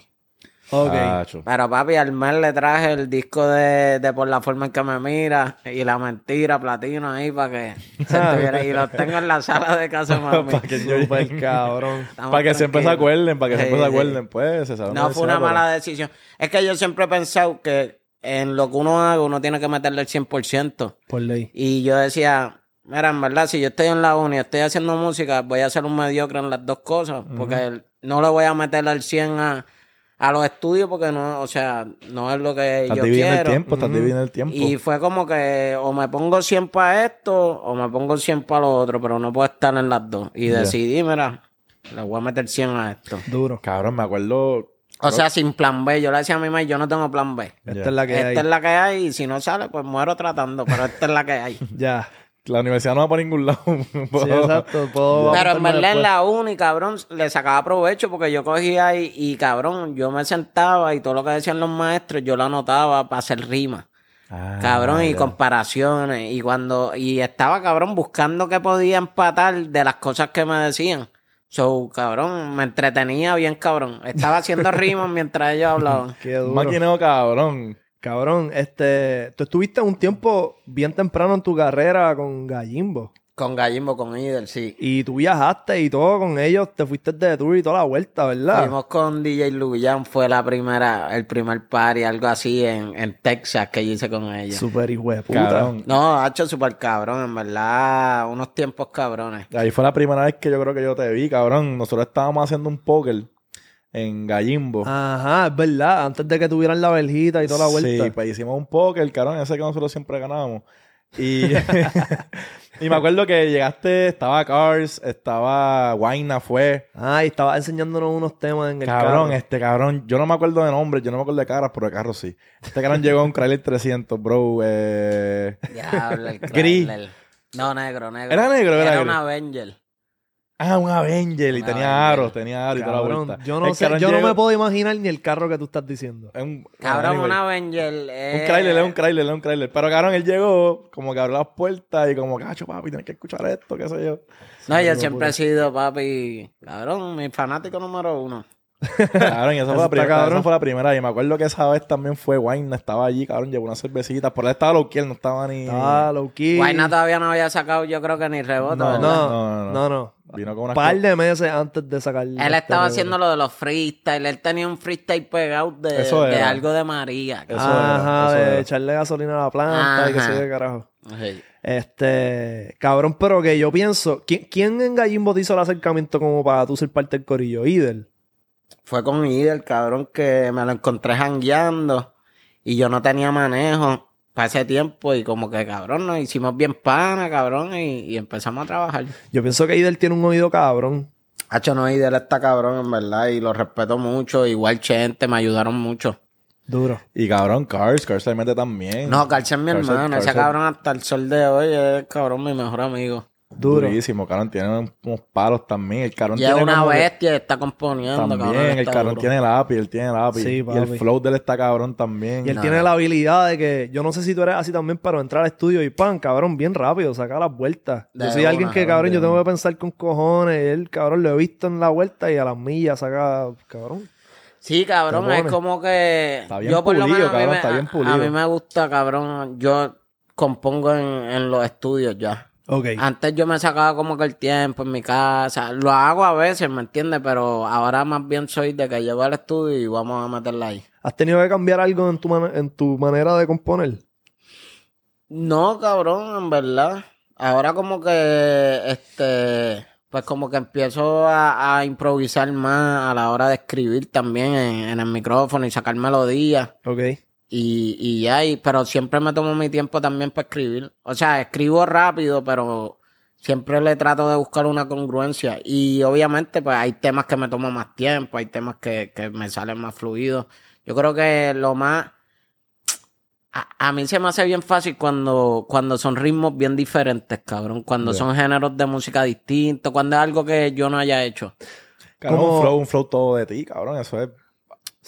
Ok. Tacho. Pero papi, al mes le traje el disco de, de Por la forma en que me mira y la mentira, platino ahí para que se tuviera. Y los tengo en la sala de casa mami. Para que yo- cabrón. Para que siempre se acuerden, para que siempre Sí, se sí. acuerden, pues. se No fue una pero- mala decisión. Es que yo siempre he pensado que en lo que uno haga, uno tiene que meterle el 100%. Por ley. Y yo decía, mira, en verdad, si yo estoy en la uni, estoy haciendo música, voy a ser un mediocre en las dos cosas. Porque no le voy a meter al 100 a, a los estudios porque no, o sea, no es lo que Estás yo dividiendo quiero. el tiempo, estás dividiendo el tiempo. Y fue como que o me pongo 100 para esto o me pongo 100 para lo otro, pero no puedo estar en las dos. Y decidí, mira, le voy a meter 100 a esto. Duro. Cabrón, me acuerdo. O sea, sin plan B. Yo le decía a mi mamá, yo no tengo plan B. Esta es la que esta hay. es la que hay y si no sale, pues muero tratando, pero esta es la que hay. Ya. La universidad no va para ningún lado. Sí, exacto. Puedo Pero en verdad en la uni, cabrón, le sacaba provecho porque yo cogía y, y, cabrón, yo me sentaba y todo lo que decían los maestros yo lo anotaba para hacer rima. Ah, Cabrón, y comparaciones. Y cuando, y estaba cabrón buscando que podía empatar de las cosas que me decían. So, cabrón, me entretenía bien, cabrón. Estaba haciendo rimas mientras ellos hablaban. Qué duro. maquineo cabrón. Cabrón, este, tú estuviste un tiempo bien temprano en tu carrera con Gallimbo. Con Gallimbo, con Idel, sí. Y tú viajaste y todo con ellos, te fuiste de tour y toda la vuelta, ¿verdad? Fuimos con DJ Luyan, fue la primera, el primer party, algo así en, en Texas que yo hice con ellos. Súper hijo de puta. Cabrón. No, ha hecho súper cabrón, en verdad, unos tiempos cabrones. Ahí fue la primera vez que yo creo que yo te vi, cabrón. Nosotros estábamos haciendo un póker en Gallimbo. Ajá, es verdad. Antes de que tuvieran la verjita y toda la vuelta. Sí, pues hicimos un póker, cabrón, ese que nosotros siempre ganábamos. Y, y me acuerdo que llegaste, estaba Cars, estaba Guayna, fue. Ah, y estaba enseñándonos unos temas en el Cabrón, carro. este cabrón, yo no me acuerdo de nombres, yo no me acuerdo de caras, pero de carro sí. Este cabrón llegó a un Chrysler 300, bro. Eh... Diablo, el Gris. No, negro, negro. ¿Era negro era Era gris? un Avenger. Ah, un Avenger, y tenía aros, tenía aros y toda la Cabrón, vuelta. yo no El sé, cabrón yo no llegó- me puedo imaginar ni el carro que tú estás diciendo. es un- Cabrón, anyway. un Avenger. eh, Un Chrysler, es un Chrysler, es un Chrysler. Pero cabrón, él llegó, como que abrió las puertas y como, cacho, papi, tienes que escuchar esto, qué sé yo. No, yo siempre he sido, papi, cabrón, mi fanático número uno. Cabrón, y esa, fue la está primera, cabrón. esa fue la primera. Y me acuerdo que esa vez también fue Wayne, estaba allí, cabrón, llevó unas cervecitas. Por él estaba low él no estaba ni. Ah, low key. Guayna todavía no había sacado, yo creo que ni rebote, No, ¿verdad? No, No, no, no, no. Vino con unas par de meses antes de sacar. Él estaba haciendo lo de los freestyle. Él tenía un freestyle pegado de, Eso de era. algo de María. Eso Ajá, era, eso de era. echarle gasolina a la planta y que se de carajo. Sí. Este, cabrón, pero que yo pienso, ¿quién, quién en Gallimbo te hizo el acercamiento como para tú ser parte del corillo? Idel. Fue con Idel, cabrón, que me lo encontré jangueando y yo no tenía manejo para ese tiempo y como que, cabrón, nos hicimos bien pana, cabrón, y, y empezamos a trabajar. Yo pienso que Idel tiene un oído cabrón. Hacho, no, Idel está cabrón, en verdad, y lo respeto mucho. Igual Chente, me ayudaron mucho. Duro. Y cabrón, Cars, Cars se mete también. No, Carcel es mi Carcel- hermano. Ese cabrón hasta el sol de hoy es, cabrón, mi mejor amigo. Duro. Durísimo, cabrón, tiene un- unos palos también. El cabrón Y es tiene una como que- bestia, está componiendo, También, cabrón. el está cabrón duro. tiene el API, él tiene el API. Sí, y el flow de él está cabrón también. Y él tiene la habilidad de que, yo no sé si tú eres así también, pero entrar al estudio y pan, cabrón, bien rápido, saca las vueltas. De yo soy alguien una, que, cabrón, yo tengo que pensar con cojones. Y él, cabrón, lo he visto en la vuelta y a las millas saca, cabrón. Sí, cabrón, es como que. Está bien yo por lo pulido, menos a mí cabrón, me- está bien a- pulido. A mí me gusta, cabrón. Yo compongo en, en los estudios ya. Antes yo me sacaba como que el tiempo en mi casa. Lo hago a veces, ¿me entiendes? Pero ahora más bien soy de que llego al estudio y vamos a meterla ahí. ¿Has tenido que cambiar algo en tu, man- en tu manera de componer? No, cabrón, en verdad. Ahora como que, este, pues como que empiezo a, a improvisar más a la hora de escribir también en, en el micrófono y sacar melodías. Ok. Y, y ya, y- pero siempre me tomo mi tiempo también para escribir. O sea, escribo rápido, pero Siempre le trato de buscar una congruencia. Y obviamente, pues hay temas que me toman más tiempo, hay temas que, que me salen más fluidos. Yo creo que lo más. A, a mí se me hace bien fácil cuando, cuando son ritmos bien diferentes, cabrón. Cuando son géneros de música distintos, cuando es algo que yo no haya hecho. Como- un flow, un flow todo de ti, cabrón. Eso es.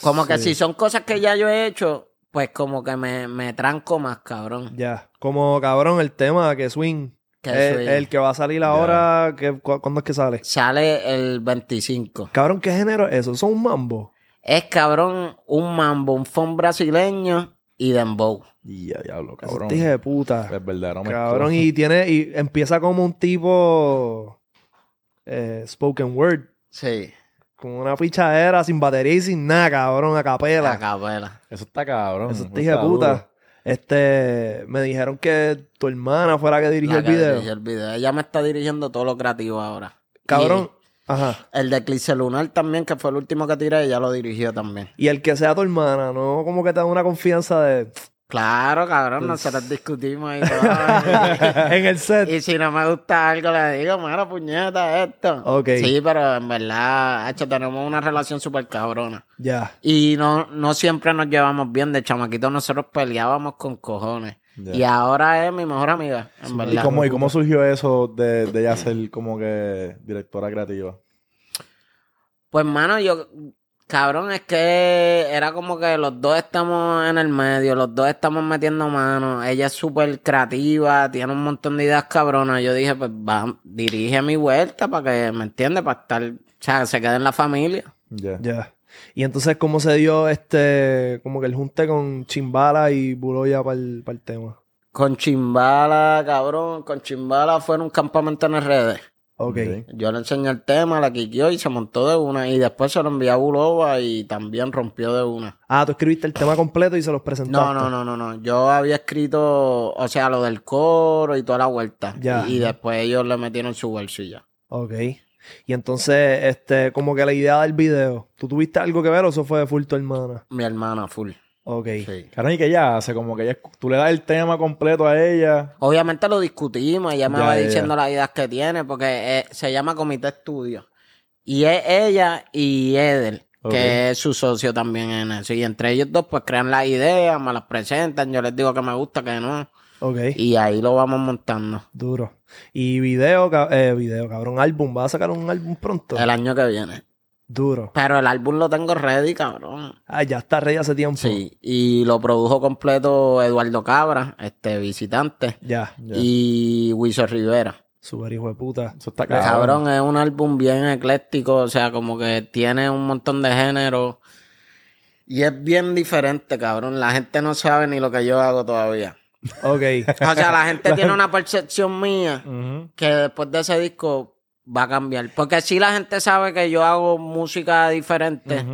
Como que si son cosas que ya yo he hecho, pues como que me, me tranco más, cabrón. Ya. Como cabrón, el tema que swing. Que el, swing. el que va a salir ahora, que, cu- ¿cuándo es que sale? Sale el 25. Cabrón, ¿qué género es eso? ¿Son un mambo? Es cabrón un mambo, un fon brasileño y dembow. Ya, diablo, cabrón. dije de puta. Es verdadero. Cabrón, y tiene, y empieza como un tipo eh, spoken word. Sí, Con una pichadera sin batería y sin nada, cabrón, a la capela. capela. Eso está cabrón. Eso está puta. duro. Este, me dijeron que tu hermana fue la que dirigió el que video. dirigió el video. Ella me está dirigiendo todo lo creativo ahora. Cabrón, ajá. El de Eclipse Lunar también, que fue el último que tiré, ella lo dirigió también. Y el que sea tu hermana, ¿no? Como que te da una confianza de... Claro, cabrón, nosotros discutimos ahí todo. en el set. Y si no me gusta algo, le digo, mira, puñeta, esto. Ok. Sí, pero en verdad, hecho, tenemos una relación súper cabrona. Ya. Y no, no siempre nos llevamos bien. De chamaquitos nosotros peleábamos con cojones. Ya. Y ahora es mi mejor amiga, en ¿Y verdad. cómo, ¿Y cómo surgió eso de, de ella ser como que directora creativa? Pues, mano, yo... Cabrón, es que era como que los dos estamos en el medio, los dos estamos metiendo manos. Ella es súper creativa, tiene un montón de ideas cabronas. Yo dije, pues va, dirige mi vuelta para que, ¿me entiendes? Para estar, o sea, se quede en la familia. Ya. Ya. Y entonces, ¿cómo se dio este, como que el junte con Chimbala y Buloya para el, tema? Con Chimbala, cabrón, con Chimbala fue en un campamento en RD. Ok. Ok. Yo le enseñé el tema, la quiqueó y se montó de una. Y después se lo envié a Buloba y también rompió de una. Ah, tú escribiste el tema completo y se los presentaste. No, no, no, no, no. Yo había escrito, o sea, lo del coro y toda la vuelta. Ya. Y, y después ellos le metieron su ya. Ok. Y entonces, este, como que la idea del video, ¿tú tuviste algo que ver o eso fue de full tu hermana? Mi hermana, full. Ok. Sí. Y que ella hace como que ella, tú le das el tema completo a ella. Obviamente lo discutimos, ella me Ya, va ya, diciendo ya. las ideas que tiene, porque eh, se llama Comité Estudio. Y es ella y Eder, Ok. que es su socio también en eso. Y entre ellos dos, pues crean las ideas, me las presentan, yo les digo que me gusta, que no. Ok. Y ahí lo vamos montando. Duro. Y video, eh, video, cabrón, álbum. ¿Vas a sacar un álbum pronto? El año que viene. Duro. Pero el álbum lo tengo ready, cabrón. Ah, ya está ready hace tiempo. Sí, y lo produjo completo Eduardo Cabra, este visitante, Ya. Ya. y Wiso Rivera. Super hijo de puta. Eso está cabrón. Cabrón, es un álbum bien ecléctico, o sea, como que tiene un montón de géneros. Y es bien diferente, cabrón. La gente no sabe ni lo que yo hago todavía. Ok. O sea, la gente tiene una percepción mía que después de ese disco va a cambiar. Porque sí la gente sabe que yo hago música diferente,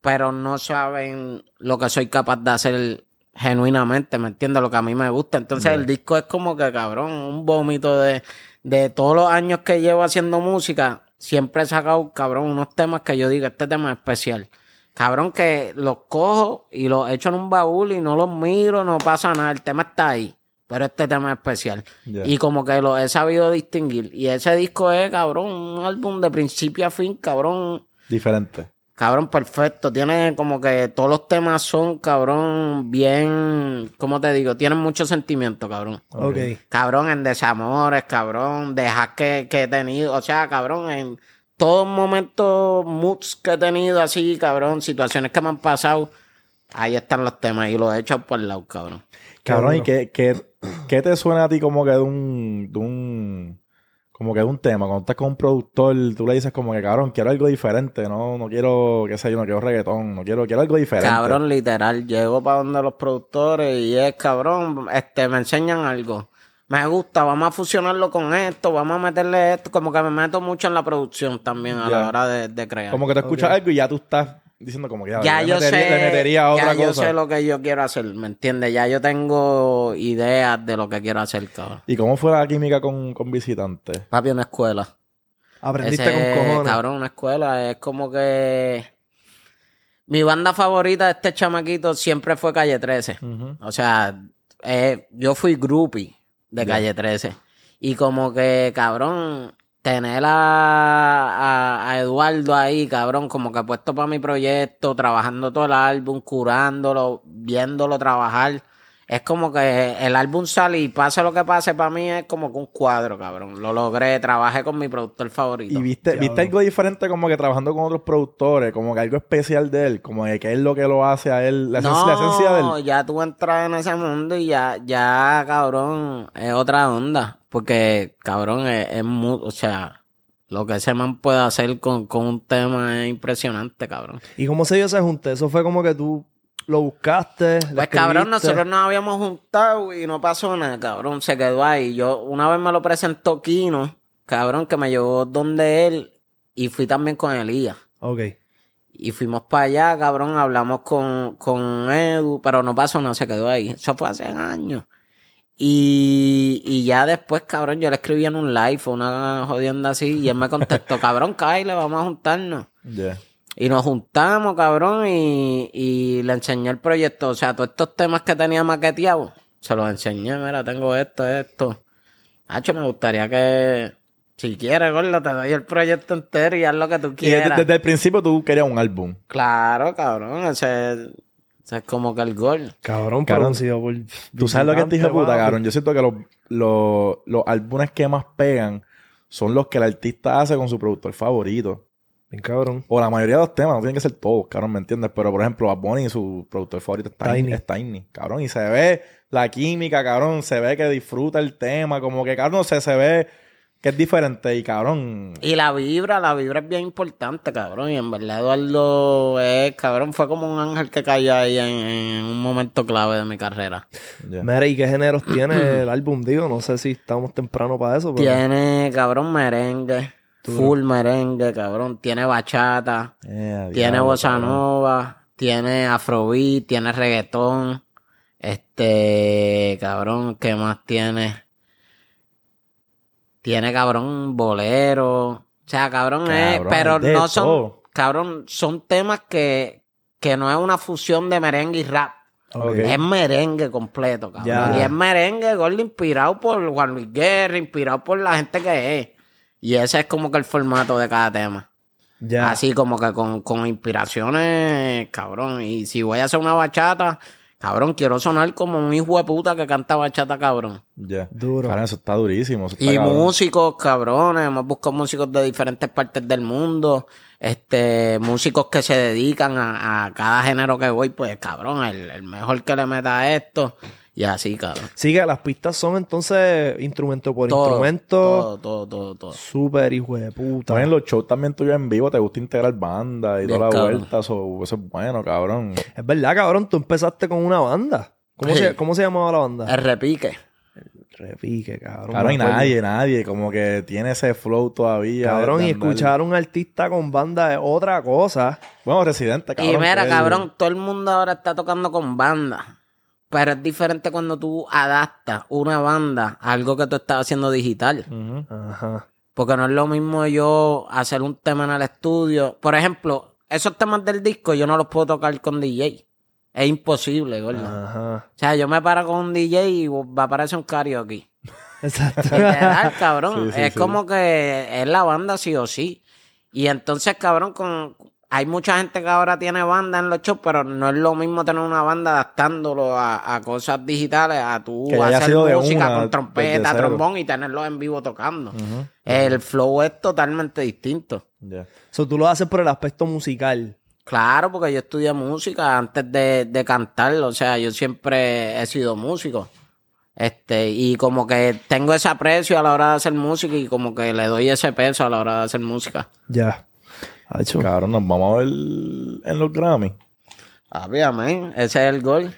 pero no saben lo que soy capaz de hacer genuinamente, ¿me entiendes? Lo que a mí me gusta. Entonces el disco es como que, cabrón, un vómito de, de todos los años que llevo haciendo música. Siempre he sacado, cabrón, unos temas que yo digo, este tema es especial. Cabrón, que los cojo y los echo en un baúl y no los miro, no pasa nada. El tema está ahí. Pero este tema es especial. Y como que lo he sabido distinguir. Y ese disco es, cabrón, un álbum de principio a fin, cabrón. Diferente. Cabrón, perfecto. Tiene como que todos los temas son, cabrón, bien, ¿cómo te digo? Tienen mucho sentimiento, cabrón. Ok. Cabrón, en desamores, cabrón, dejas que, que he tenido, o sea, cabrón, en todos momentos, moods que he tenido así, cabrón, situaciones que me han pasado, ahí están los temas y los he hecho por el lado, cabrón. Cabrón, ¿y qué, qué, qué te suena a ti como que de un, de un, como que de un tema? Cuando estás con un productor, tú le dices como que, cabrón, quiero algo diferente, no, no quiero, qué sé yo, no quiero reggaetón, no quiero, quiero algo diferente. Cabrón, literal, llego para donde los productores y es cabrón, este, me enseñan algo. Me gusta, vamos a fusionarlo con esto, vamos a meterle esto, como que me meto mucho en la producción también a la hora de, de crear. Como que te escuchas algo y ya tú estás diciendo como que ya, ya le yo metería, sé, le metería otra ya yo cosa. sé lo que yo quiero hacer, ¿me entiendes? Ya yo tengo ideas de lo que quiero hacer, cabrón. ¿Y cómo fue la química con, con visitantes? Papi, una escuela. Aprendiste Ese, con cojones. Cabrón, una escuela. Es como que. Mi banda favorita de este chamaquito siempre fue Calle 13. Ujú. O sea, eh, yo fui groupie de Calle 13. Y como que, cabrón, tener a, a, a Eduardo ahí, cabrón, como que puesto para mi proyecto, trabajando todo el álbum, curándolo, viéndolo trabajar. Es como que el álbum sale y pase lo que pase, para mí es como que un cuadro, cabrón. Lo logré, trabajé con mi productor favorito. Y viste, viste algo diferente como que trabajando con otros productores, como que algo especial de él, como que qué es lo que lo hace a él, la, esencia, la esencia de él. ya tú entras en ese mundo y ya, ya, cabrón, es otra onda. Porque, cabrón, es, es o sea, lo que ese man puede hacer con, con un tema es impresionante, cabrón. ¿Y cómo se dio ese junte? Eso fue como que tú lo buscaste. lo Pues cabrón, nosotros nos habíamos juntado y no pasó nada, cabrón. Se quedó ahí. Yo, una vez me lo presentó Kino, cabrón, que me llevó donde él y fui también con Elías. Ok. Y fuimos para allá, cabrón, hablamos con, con Edu, pero no pasó nada, se quedó ahí. Eso fue hace años. Y, y ya después, cabrón, yo le escribí en un live, una jodienda así, y él me contestó, cabrón, Kyle, vamos a juntarnos. Yeah. Y nos juntamos, cabrón, y, y le enseñé el proyecto. O sea, todos estos temas que tenía maqueteados, se los enseñé. Mira, tengo esto, esto. Hacho, me gustaría que, si quieres, gordo, te doy el proyecto entero y haz lo que tú Y desde, quieras. desde el principio tú querías un álbum. Claro, cabrón, ese, ese es como que el gol. Cabrón, Cabrón, pero han sido por... Tú sabes lo que te dije, puta, cabrón. Yo siento que los, los, los álbumes que más pegan son los que el artista hace con su productor favorito. Bien cabrón. O la mayoría de los temas, no tienen que ser todos, cabrón, ¿me entiendes? Pero, por ejemplo, Bad Bunny, su productor favorito es Tiny, Tiny. es Tiny, cabrón. Y se ve la química, cabrón. Se ve que disfruta el tema. Como que, cabrón, se, se ve que es diferente. Y, cabrón, Y la vibra, la vibra es bien importante, cabrón. Y en verdad Eduardo es, cabrón, fue como un ángel que cayó ahí en, en un momento clave de mi carrera. Mira, ¿y qué géneros tiene el álbum? Digo, no sé si estamos temprano para eso, pero... Tiene, cabrón, merengue. Full merengue, cabrón. Tiene bachata. Eh, Tiene diablo, bossa cabrón. nova. Tiene afrobeat. Tiene reggaetón. Este, cabrón, ¿qué más tiene? Tiene, cabrón, bolero. O sea, cabrón, es, Cabrón, pero de no son, todo. cabrón, son temas que, que no es una fusión de merengue y rap. Es merengue completo, cabrón. Ya. Y es merengue, gordo, inspirado por Juan Luis Guerra, inspirado por la gente que es. Y ese es como que el formato de cada tema. Ya. Así como que con, con inspiraciones, cabrón. Y si voy a hacer una bachata, cabrón, quiero sonar como un hijo de puta que canta bachata, cabrón. Ya. Duro. Cabrón, eso está durísimo. eso está Y cabrón. músicos, cabrones, hemos buscado músicos de diferentes partes del mundo, este, músicos que se dedican a, a cada género que voy, pues cabrón, el, el mejor que le meta a esto, y así, cabrón. Sí, que las pistas son entonces instrumento por Todo, instrumento. Todo, todo, todo, todo. Súper hijo de puta. También los shows también tuyos en vivo, te gusta integrar banda y Bien, toda la cabrón. vuelta. Eso, eso es bueno, cabrón. Es verdad, cabrón, tú empezaste con una banda. ¿Cómo, Sí. se, ¿cómo se llamaba la banda? El repique. Repique, cabrón. Cabrón, me y acuerdo. nadie, nadie, como que tiene ese flow todavía. Cabrón, y escuchar a un artista con banda es otra cosa. Bueno, residente, cabrón. y mira, cabrón, todo el mundo ahora está tocando con banda. Pero es diferente cuando tú adaptas una banda a algo que tú estás haciendo digital. Ujú. Ajá. Porque no es lo mismo yo hacer un tema en el estudio. Por ejemplo, esos temas del disco yo no los puedo tocar con DJ. Es imposible, gordo. Ajá. O sea, yo me paro con un DJ y va a aparecer un karaoke. Exacto. Literal, cabrón. Sí, sí, es sí. como que es la banda sí o sí. Y entonces, cabrón, con hay mucha gente que ahora tiene banda en los shows, pero no es lo mismo tener una banda adaptándolo a, a cosas digitales, a tú hacer música una, con trompeta, trombón y tenerlo en vivo tocando. El flow es totalmente distinto. Ya. So, tú lo haces por el aspecto musical. Claro, porque yo estudié música antes de, de cantar, o sea, yo siempre he sido músico. Este, y como que tengo ese aprecio a la hora de hacer música y como que le doy ese peso a la hora de hacer música. Ya. Hacho. Cabrón, nos vamos a ver en los Grammy. Obviamente, ese es el gol.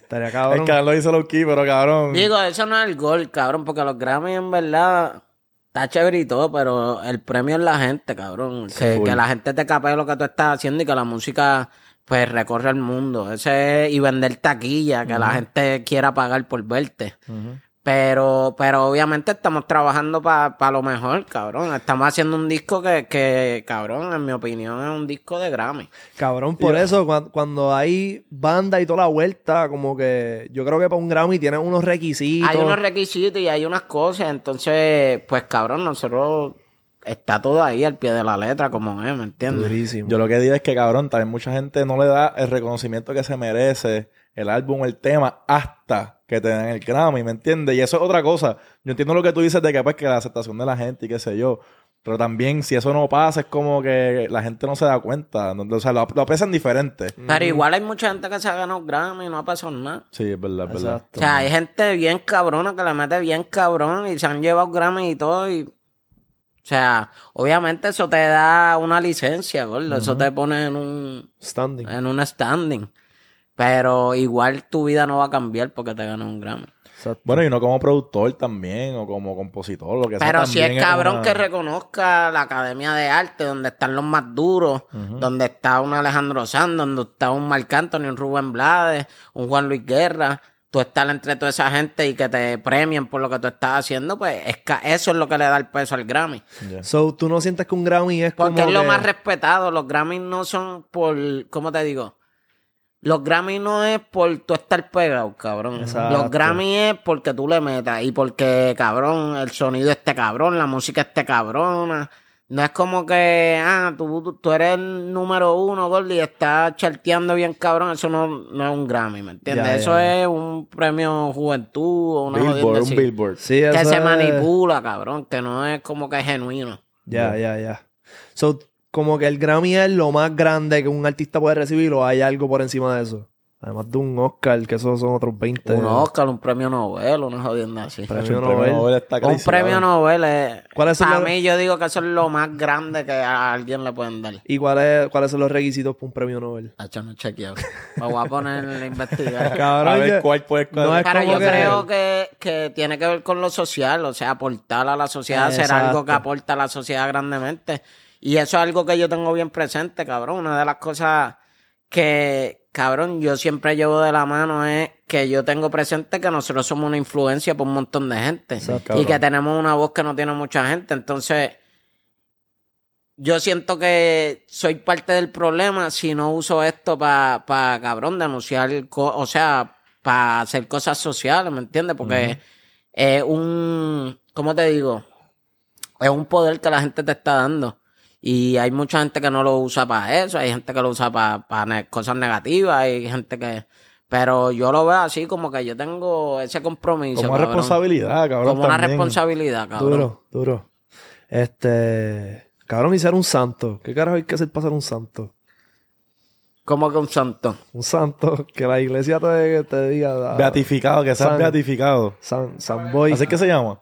Estaría Es cabrón. que lo hizo low key, pero cabrón. Digo, eso no es el gol, cabrón, porque los Grammy en verdad está chévere y todo, pero el premio es la gente, cabrón. Que, full. que la gente te capee lo que tú estás haciendo y que la música pues recorre el mundo. Ese es- y vender taquilla, que la gente quiera pagar por verte. Ujú. Pero, pero obviamente estamos trabajando para lo mejor, cabrón. Estamos haciendo un disco que, que, cabrón, en mi opinión, es un disco de Grammy. Cabrón, por eso, cuan- cuando, hay banda y toda la vuelta, como que yo creo que para un Grammy tienen unos requisitos. Hay unos requisitos y hay unas cosas. Entonces, pues, cabrón, nosotros está todo ahí al pie de la letra, como es, ¿me entiendes? Durísimo. Yo lo que digo es que, cabrón, también mucha gente no le da el reconocimiento que se merece el álbum, el tema, hasta que te den el Grammy, ¿me entiendes? Y eso es otra cosa. Yo entiendo lo que tú dices de que, pues, que la aceptación de la gente y qué sé yo. Pero también, si eso no pasa, es como que la gente no se da cuenta. O sea, lo, lo aprecian diferente. Pero igual hay mucha gente que se ha ganado Grammy y no ha pasado nada. Sí, es verdad, es verdad. O sea, hay gente bien cabrona que le mete bien cabrón y se han llevado Grammy y todo y... O sea, obviamente eso te da una licencia, gordo. Eso te pone en un, Standing. en un standing. Pero igual tu vida no va a cambiar porque te ganas un Grammy. Exacto. Bueno, y uno como productor también, o como compositor, lo que sea. Pero si es cabrón una- que reconozca la Academia de Arte, donde están los más duros, donde está un Alejandro Sanz, donde está un Marc Anthony, un Rubén Blades, un Juan Luis Guerra, tú estar entre toda esa gente y que te premien por lo que tú estás haciendo, pues es que eso es lo que le da el peso al Grammy. So, ¿tú no sientes que un Grammy es Porque como es lo que- más respetado. Los Grammys no son por, ¿cómo te digo? Los Grammys no es por tú estar pegado, cabrón. Exacto. Los Grammys es porque tú le metas y porque, cabrón, el sonido esté cabrón, la música esté cabrona. No es como que, ah, tú, tú eres el número uno, Gordy, y estás charteando bien cabrón. Eso no, no es un Grammy, ¿me entiendes? Ya, Eso ya. es un premio juventud o una Billboard, un billboard. Sí, Que se es- manipula, cabrón, que no es como que es genuino. Ya, ya, ya. So, como que el Grammy es lo más grande que un artista puede recibir o hay algo por encima de eso. Además de un Oscar, que esos son otros 20. Un Oscar, un premio Nobel, una jodienda así. Premio Nobel. premio Nobel está Un premio. Nobel es... ¿Cuáles son Para los- mí yo digo que eso es lo más grande que a alguien le pueden dar. ¿Y cuáles cuáles son los requisitos para un premio Nobel? Hacho, no he chequeado. Me voy a poner a investigar. Cabrón, A ver cuál puede no es Pero yo que- creo que, que tiene que ver con lo social, o sea, aportar a la sociedad, hacer Exacto. algo que aporta a la sociedad grandemente. Y eso es algo que yo tengo bien presente, cabrón. Una de las cosas que, cabrón, yo siempre llevo de la mano es que yo tengo presente que nosotros somos una influencia para un montón de gente. Y que tenemos una voz que no tiene mucha gente. Entonces, yo siento que soy parte del problema si no uso esto para, cabrón, denunciar, o sea, para hacer cosas sociales, ¿me entiendes? Porque es un, ¿cómo te digo? Es un poder que la gente te está dando. Y hay mucha gente que no lo usa para eso, hay gente que lo usa para cosas negativas, hay gente que... Pero yo lo veo así como que yo tengo ese compromiso. Como una cabrón. responsabilidad, cabrón. Como una también. responsabilidad, cabrón. Duro, duro. Este. Cabrón, y ser un santo. ¿Qué carajo hay que hacer para ser un santo? Como que un santo. Un santo que la iglesia te, te diga. ah, Beatificado, que seas San- beatificado. San, San Boy. ¿Así que se llama?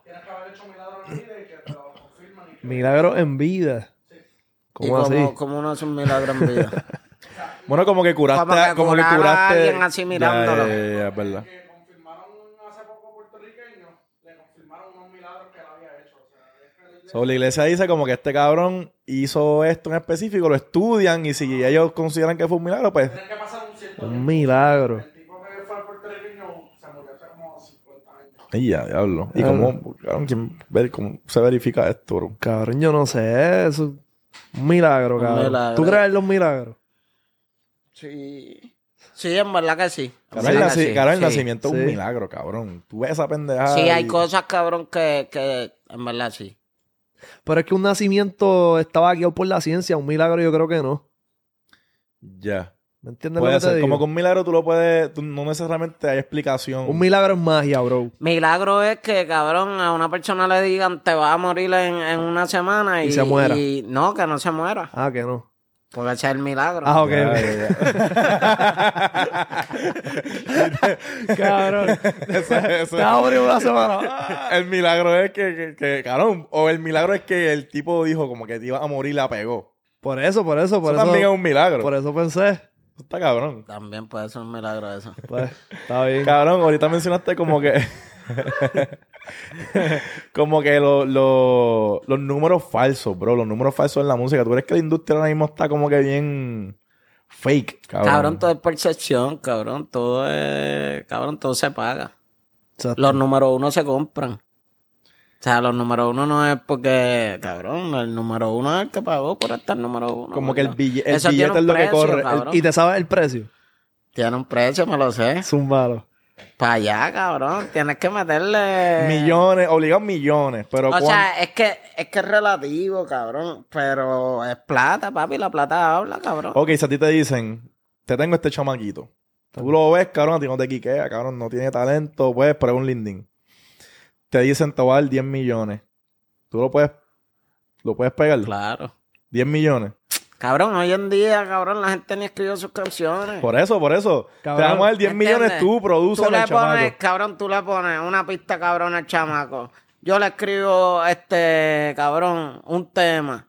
Milagro en vida. ¿Y ¿Cómo así? cómo, cómo uno hace un milagro en vida? Bueno, como que curaste, Como que como que curar a curaste. alguien así mirándolo. Ya, ya, ya, es verdad. So, la iglesia dice como que este cabrón hizo esto en específico, lo estudian y si ellos consideran que fue un milagro, pues Un milagro. y ya, diablo. ¿Y cómo, cabrón, quién ver- cómo se verifica esto, bro? Cabrón, yo no sé. Eso. Un milagro, Un cabrón. milagro. ¿Tú crees en los milagros? Sí. Sí, en verdad que sí. Cabrón, el, verdad que naci- sí, cabrón, el sí. nacimiento es un milagro, cabrón. Tú ves esa pendejada. Sí, hay y- cosas, cabrón, que, que en verdad sí. Pero es que un nacimiento estaba guiado por la ciencia. Un milagro yo creo que no. Ya. ¿Me entiendes Puede lo que te ser. digo? Como que un milagro tú lo puedes. tú no necesariamente hay explicación. Un milagro es magia, bro. Milagro es que, cabrón, a una persona le digan te vas a morir en, en una semana y, Y se muera. y- no, que no se muera. Ah, que no. Porque ese es el milagro. Ah, ok. Ya, ok. ya, ya. Cabrón. Eso- eso- Te vas a morir una semana. El milagro es que, que, que, cabrón, o el milagro es que el tipo dijo como que te iba a morir y la pegó. Por eso, por eso, por eso, eso. también es un milagro. Por eso pensé. Está cabrón. También puede ser un milagro eso. Pues, está bien. Cabrón, ahorita mencionaste como que. como que lo- lo- los números falsos, bro. Los números falsos en la música. ¿Tú crees que la industria ahora mismo está como que bien fake, cabrón? Cabrón, todo es percepción, cabrón. Todo es. Cabrón, todo se paga. Exacto. Los número uno se compran. O sea, los número uno no es porque, cabrón, el número uno es el que pagó por estar número uno. Como que el, el billete es lo que corre. El-. ¿Y te sabes el precio? Tiene un precio, me lo sé. Zúmbalo. Para allá, cabrón. Tienes que meterle... millones, obligados millones. Pero O cuán- sea, es que, es que es relativo, cabrón. Pero es plata, papi. La plata habla, cabrón. Ok, si a ti te dicen, te tengo este chamaquito. Tú lo ves, cabrón, a ti no te quiquea, cabrón, no tiene talento, pues, pero es un lindín. Te dicen, te a dar 10 millones. Tú lo puedes, lo puedes pegar. Claro. 10 millones. Cabrón, hoy en día, cabrón, la gente ni escribe sus canciones. Por eso, por eso. Cabrón, te vamos a dar 10 ¿entiendes? millones tú, produce Tú le al chamaco. pones, cabrón, tú le pones una pista cabrón al chamaco. Yo le escribo, este, cabrón, un tema.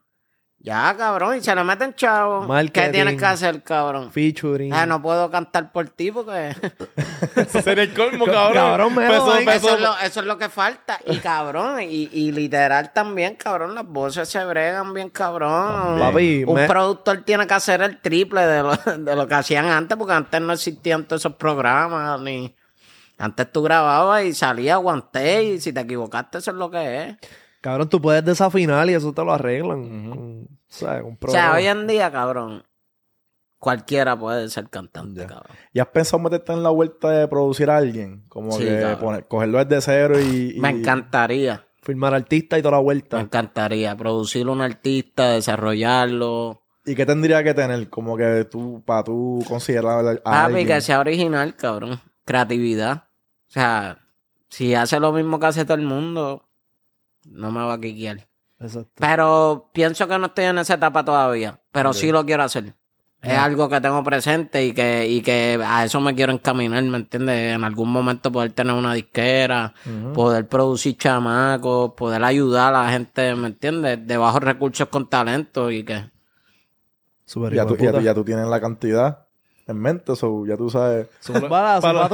Ya, cabrón, y se le meten chavos. ¿Qué tienes que hacer, cabrón? Featuring. Ah, no puedo cantar por ti porque Eso sería el colmo, cabrón. Cabrón, me Peso- eso, es lo, eso es lo que falta. Y cabrón, y, y literal también, cabrón, las voces se bregan bien, cabrón. Papi, Un me- productor tiene que hacer el triple de lo, de lo que hacían antes, porque antes no existían todos esos programas, ni... Antes tú grababas y salía, aguanté, y si te equivocaste, eso es lo que es. Cabrón, tú puedes desafinar y eso te lo arreglan. con, o sea, O hoy en día, cabrón, cualquiera puede ser cantante, Ya. cabrón. ¿Y has pensado meterte en la vuelta de producir a alguien? Como Sí, que poner- cogerlo desde cero y... y- Me encantaría. Firmar artista y toda la Me vuelta. encantaría producir un artista, desarrollarlo. ¿Y qué tendría que tener? Como que tú, para tú considerar a Papi, alguien. que sea original, cabrón. Creatividad. O sea, si hace lo mismo que hace todo el mundo, no me va a quiquear. Exacto. Pero pienso que no estoy en esa etapa todavía. Pero sí lo quiero hacer. Es algo que tengo presente y que, y que a eso me quiero encaminar, ¿me entiendes? En algún momento poder tener una disquera, poder producir chamacos, poder ayudar a la gente, ¿me entiendes? De bajos recursos con talento y que... Súper Ya tú, ya, tú, ya tú tienes la cantidad en mente, so, ya tú sabes.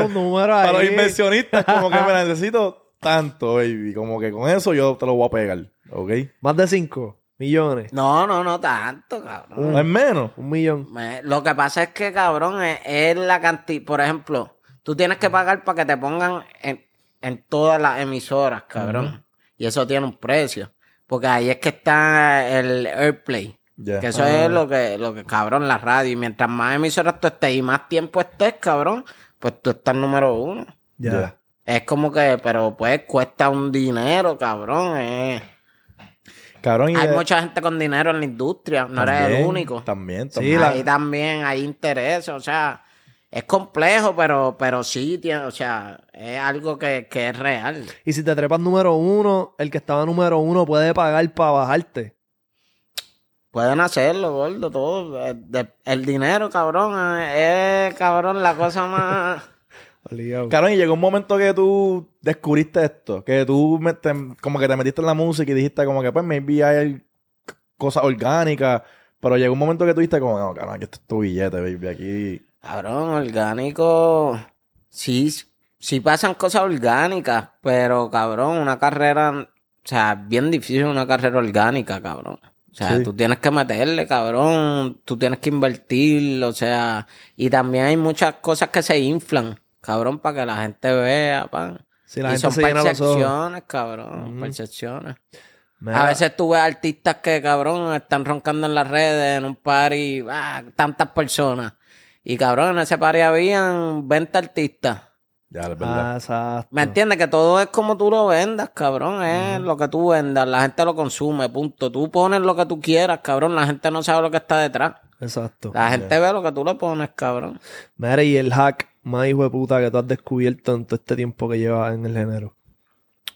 Número ahí. Para los inversionistas, como que me necesito tanto, baby. Como que con eso yo te lo voy a pegar, ¿ok? Más de 5 millones. No, no, no tanto, cabrón. No es menos. Un millón. Me- lo que pasa es que, cabrón, es, es la cantidad. Por ejemplo, tú tienes que pagar para que te pongan en, en todas las emisoras, cabrón. Y eso tiene un precio. Porque ahí es que está el Airplay. Ya. Que eso es lo que, lo que, cabrón, la radio. Y mientras más emisoras tú estés y más tiempo estés, cabrón, pues tú estás número uno. Ya. Ya. Es como que, pero pues cuesta un dinero, cabrón. eh. Cabrón, y Hay de- mucha gente con dinero en la industria, no eres el único. También, Sí, también. la- Ahí también hay interés, o sea, es complejo, pero, pero sí, tiene, o sea, es algo que, que es real. Y si te trepas número uno, el que estaba número uno puede pagar para bajarte. Pueden hacerlo, gordo, todo. Eh, de- el dinero, cabrón, eh, es, cabrón, la cosa más... Cabrón, y llegó un momento que tú descubriste esto, que tú me- te- como que te metiste en la música y dijiste como que pues maybe hay cosas orgánicas, pero llegó un momento que tú dijiste como, no, cabrón, aquí está tu billete, baby, aquí... Cabrón, orgánico. Sí, sí pasan cosas orgánicas, pero cabrón, una carrera, o sea, bien difícil una carrera orgánica, cabrón. O sea, Sí. tú tienes que meterle, cabrón, tú tienes que invertir, o sea, y también hay muchas cosas que se inflan, cabrón, para que la gente vea, pan. Si la y gente son se llena los ojos. percepciones, cabrón, percepciones. Mira, A veces tú ves artistas que, cabrón, están roncando en las redes, en un party, ah, tantas personas. Y, cabrón, en ese party habían 20 artistas. Ya, es verdad. Ah, exacto. ¿Me entiendes? Que todo es como tú lo vendas, cabrón. Es lo que tú vendas. La gente lo consume, punto. Tú pones lo que tú quieras, cabrón. La gente no sabe lo que está detrás. Exacto. La gente ve lo que tú le pones, cabrón. Mira, y el hack más hijo de puta que tú has descubierto en todo este tiempo que llevas en el género.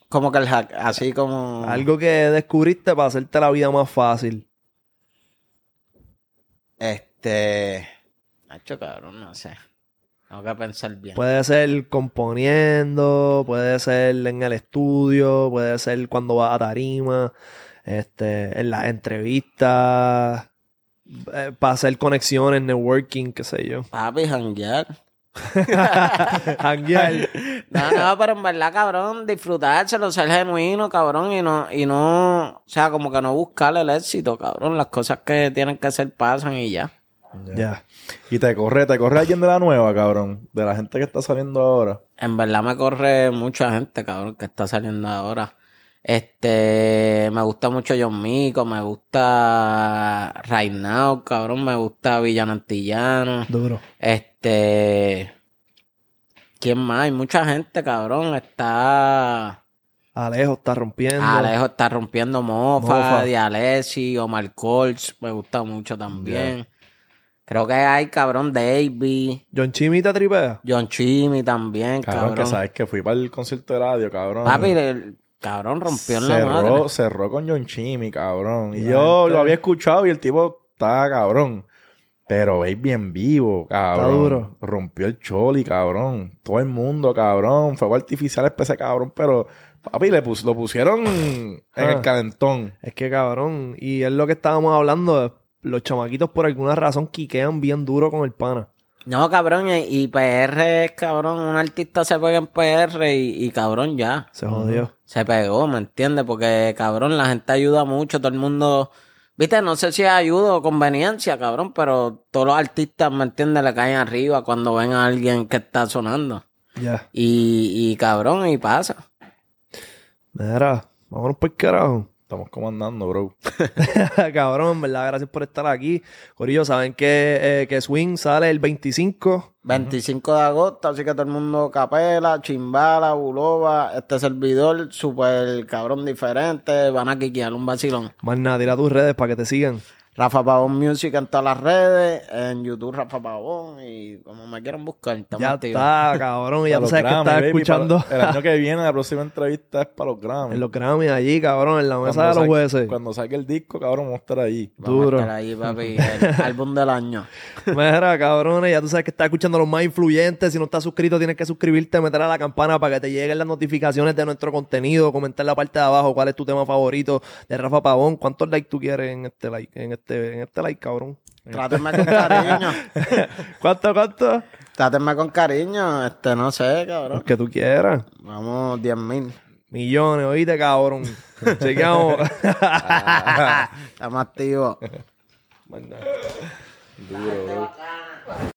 Como que el hack, así como... Algo que descubriste para hacerte la vida más fácil. Este... Nacho, cabrón, no sé. Tengo que pensar bien. Puede ser componiendo, puede ser en el estudio, puede ser cuando vas a tarima, este, en las entrevistas, eh, para hacer conexiones, networking, qué sé yo. Papi, janguear. Hanguear. No, no, pero en verdad, cabrón, disfrutárselo, ser genuino, cabrón, y no, y no, o sea, como que no buscar el éxito, cabrón. Las cosas que tienen que ser pasan y ya. Ya. Y te corre, te corre alguien de la nueva, cabrón. De la gente que está saliendo ahora. En verdad me corre mucha gente, cabrón, que está saliendo ahora. Este, me gusta mucho John Mico, me gusta Right Now, cabrón, me gusta Villano Antillano. Duro. Este, ¿quién más? Hay mucha gente, cabrón. Está Alejo está rompiendo. Alejo está rompiendo Mofa, Mofa. Dialesi, Omar Colts, me gusta mucho también. Creo que hay, cabrón, Davey, John Chimmy te tripea. John Chimmy también, Cabrón, cabrón. que sabes que fui para el concierto de radio, cabrón. Papi, el cabrón rompió en la madre. cerró, cerró con John Chimmy, cabrón. Y yo lo había escuchado y el tipo estaba cabrón. Pero veis bien vivo, cabrón. Está duro. Rompió el choli, cabrón. Todo el mundo, cabrón. Fuego artificial para ese cabrón, pero papi, le pus- lo pusieron en Ah. el calentón. Es que cabrón. Y es lo que estábamos hablando. Los chamaquitos por alguna razón quiquean bien duro con el pana. No, cabrón, y, y PR es, cabrón, un artista se pega en PR y, y cabrón, ya. Se jodió. Se pegó, ¿me entiendes? Porque, cabrón, la gente ayuda mucho, todo el mundo... Viste, no sé si es ayuda o conveniencia, cabrón, pero todos los artistas, ¿me entiendes? Le caen arriba cuando ven a alguien que está sonando. Ya. Y, y cabrón, y pasa. Mira, vámonos por el carajo. Estamos comandando, bro. cabrón, verdad, gracias por estar aquí. Corillo, saben que, eh, que Swing sale el 25. 25 de agosto, así que todo el mundo capela, chimbala, buloba, este servidor súper cabrón diferente, van a quiquear un vacilón. Más nada, tira tus redes para que te sigan. Rafa Pavón Music en todas las redes, en YouTube Rafa Pavón y como me quieran buscar, estamos Ya activos. está, cabrón. Ya tú sabes que estás baby, escuchando para- el año que viene, la próxima entrevista es para los Grammy. en los Grammy allí, cabrón, en la mesa Cuando de los saque- jueces. Cuando saque el disco, cabrón, vamos a estar ahí. Vamos Duro. a estar ahí, papi, el álbum del año. Mira, cabrones, ya tú sabes que estás escuchando a los más influyentes. Si no estás suscrito, tienes que suscribirte, meter a la campana para que te lleguen las notificaciones de nuestro contenido. Comentar en la parte de abajo cuál es tu tema favorito de Rafa Pavón. ¿Cuántos likes tú quieres en este like? En este, en este like, cabrón. Trátenme con cariño. ¿Cuánto, cuánto? Trátenme con cariño, este, no sé, cabrón. Los que tú quieras. Vamos, 10 mil. Millones, oíste, cabrón. Chequeamos. Estamos activos. Duro, bro.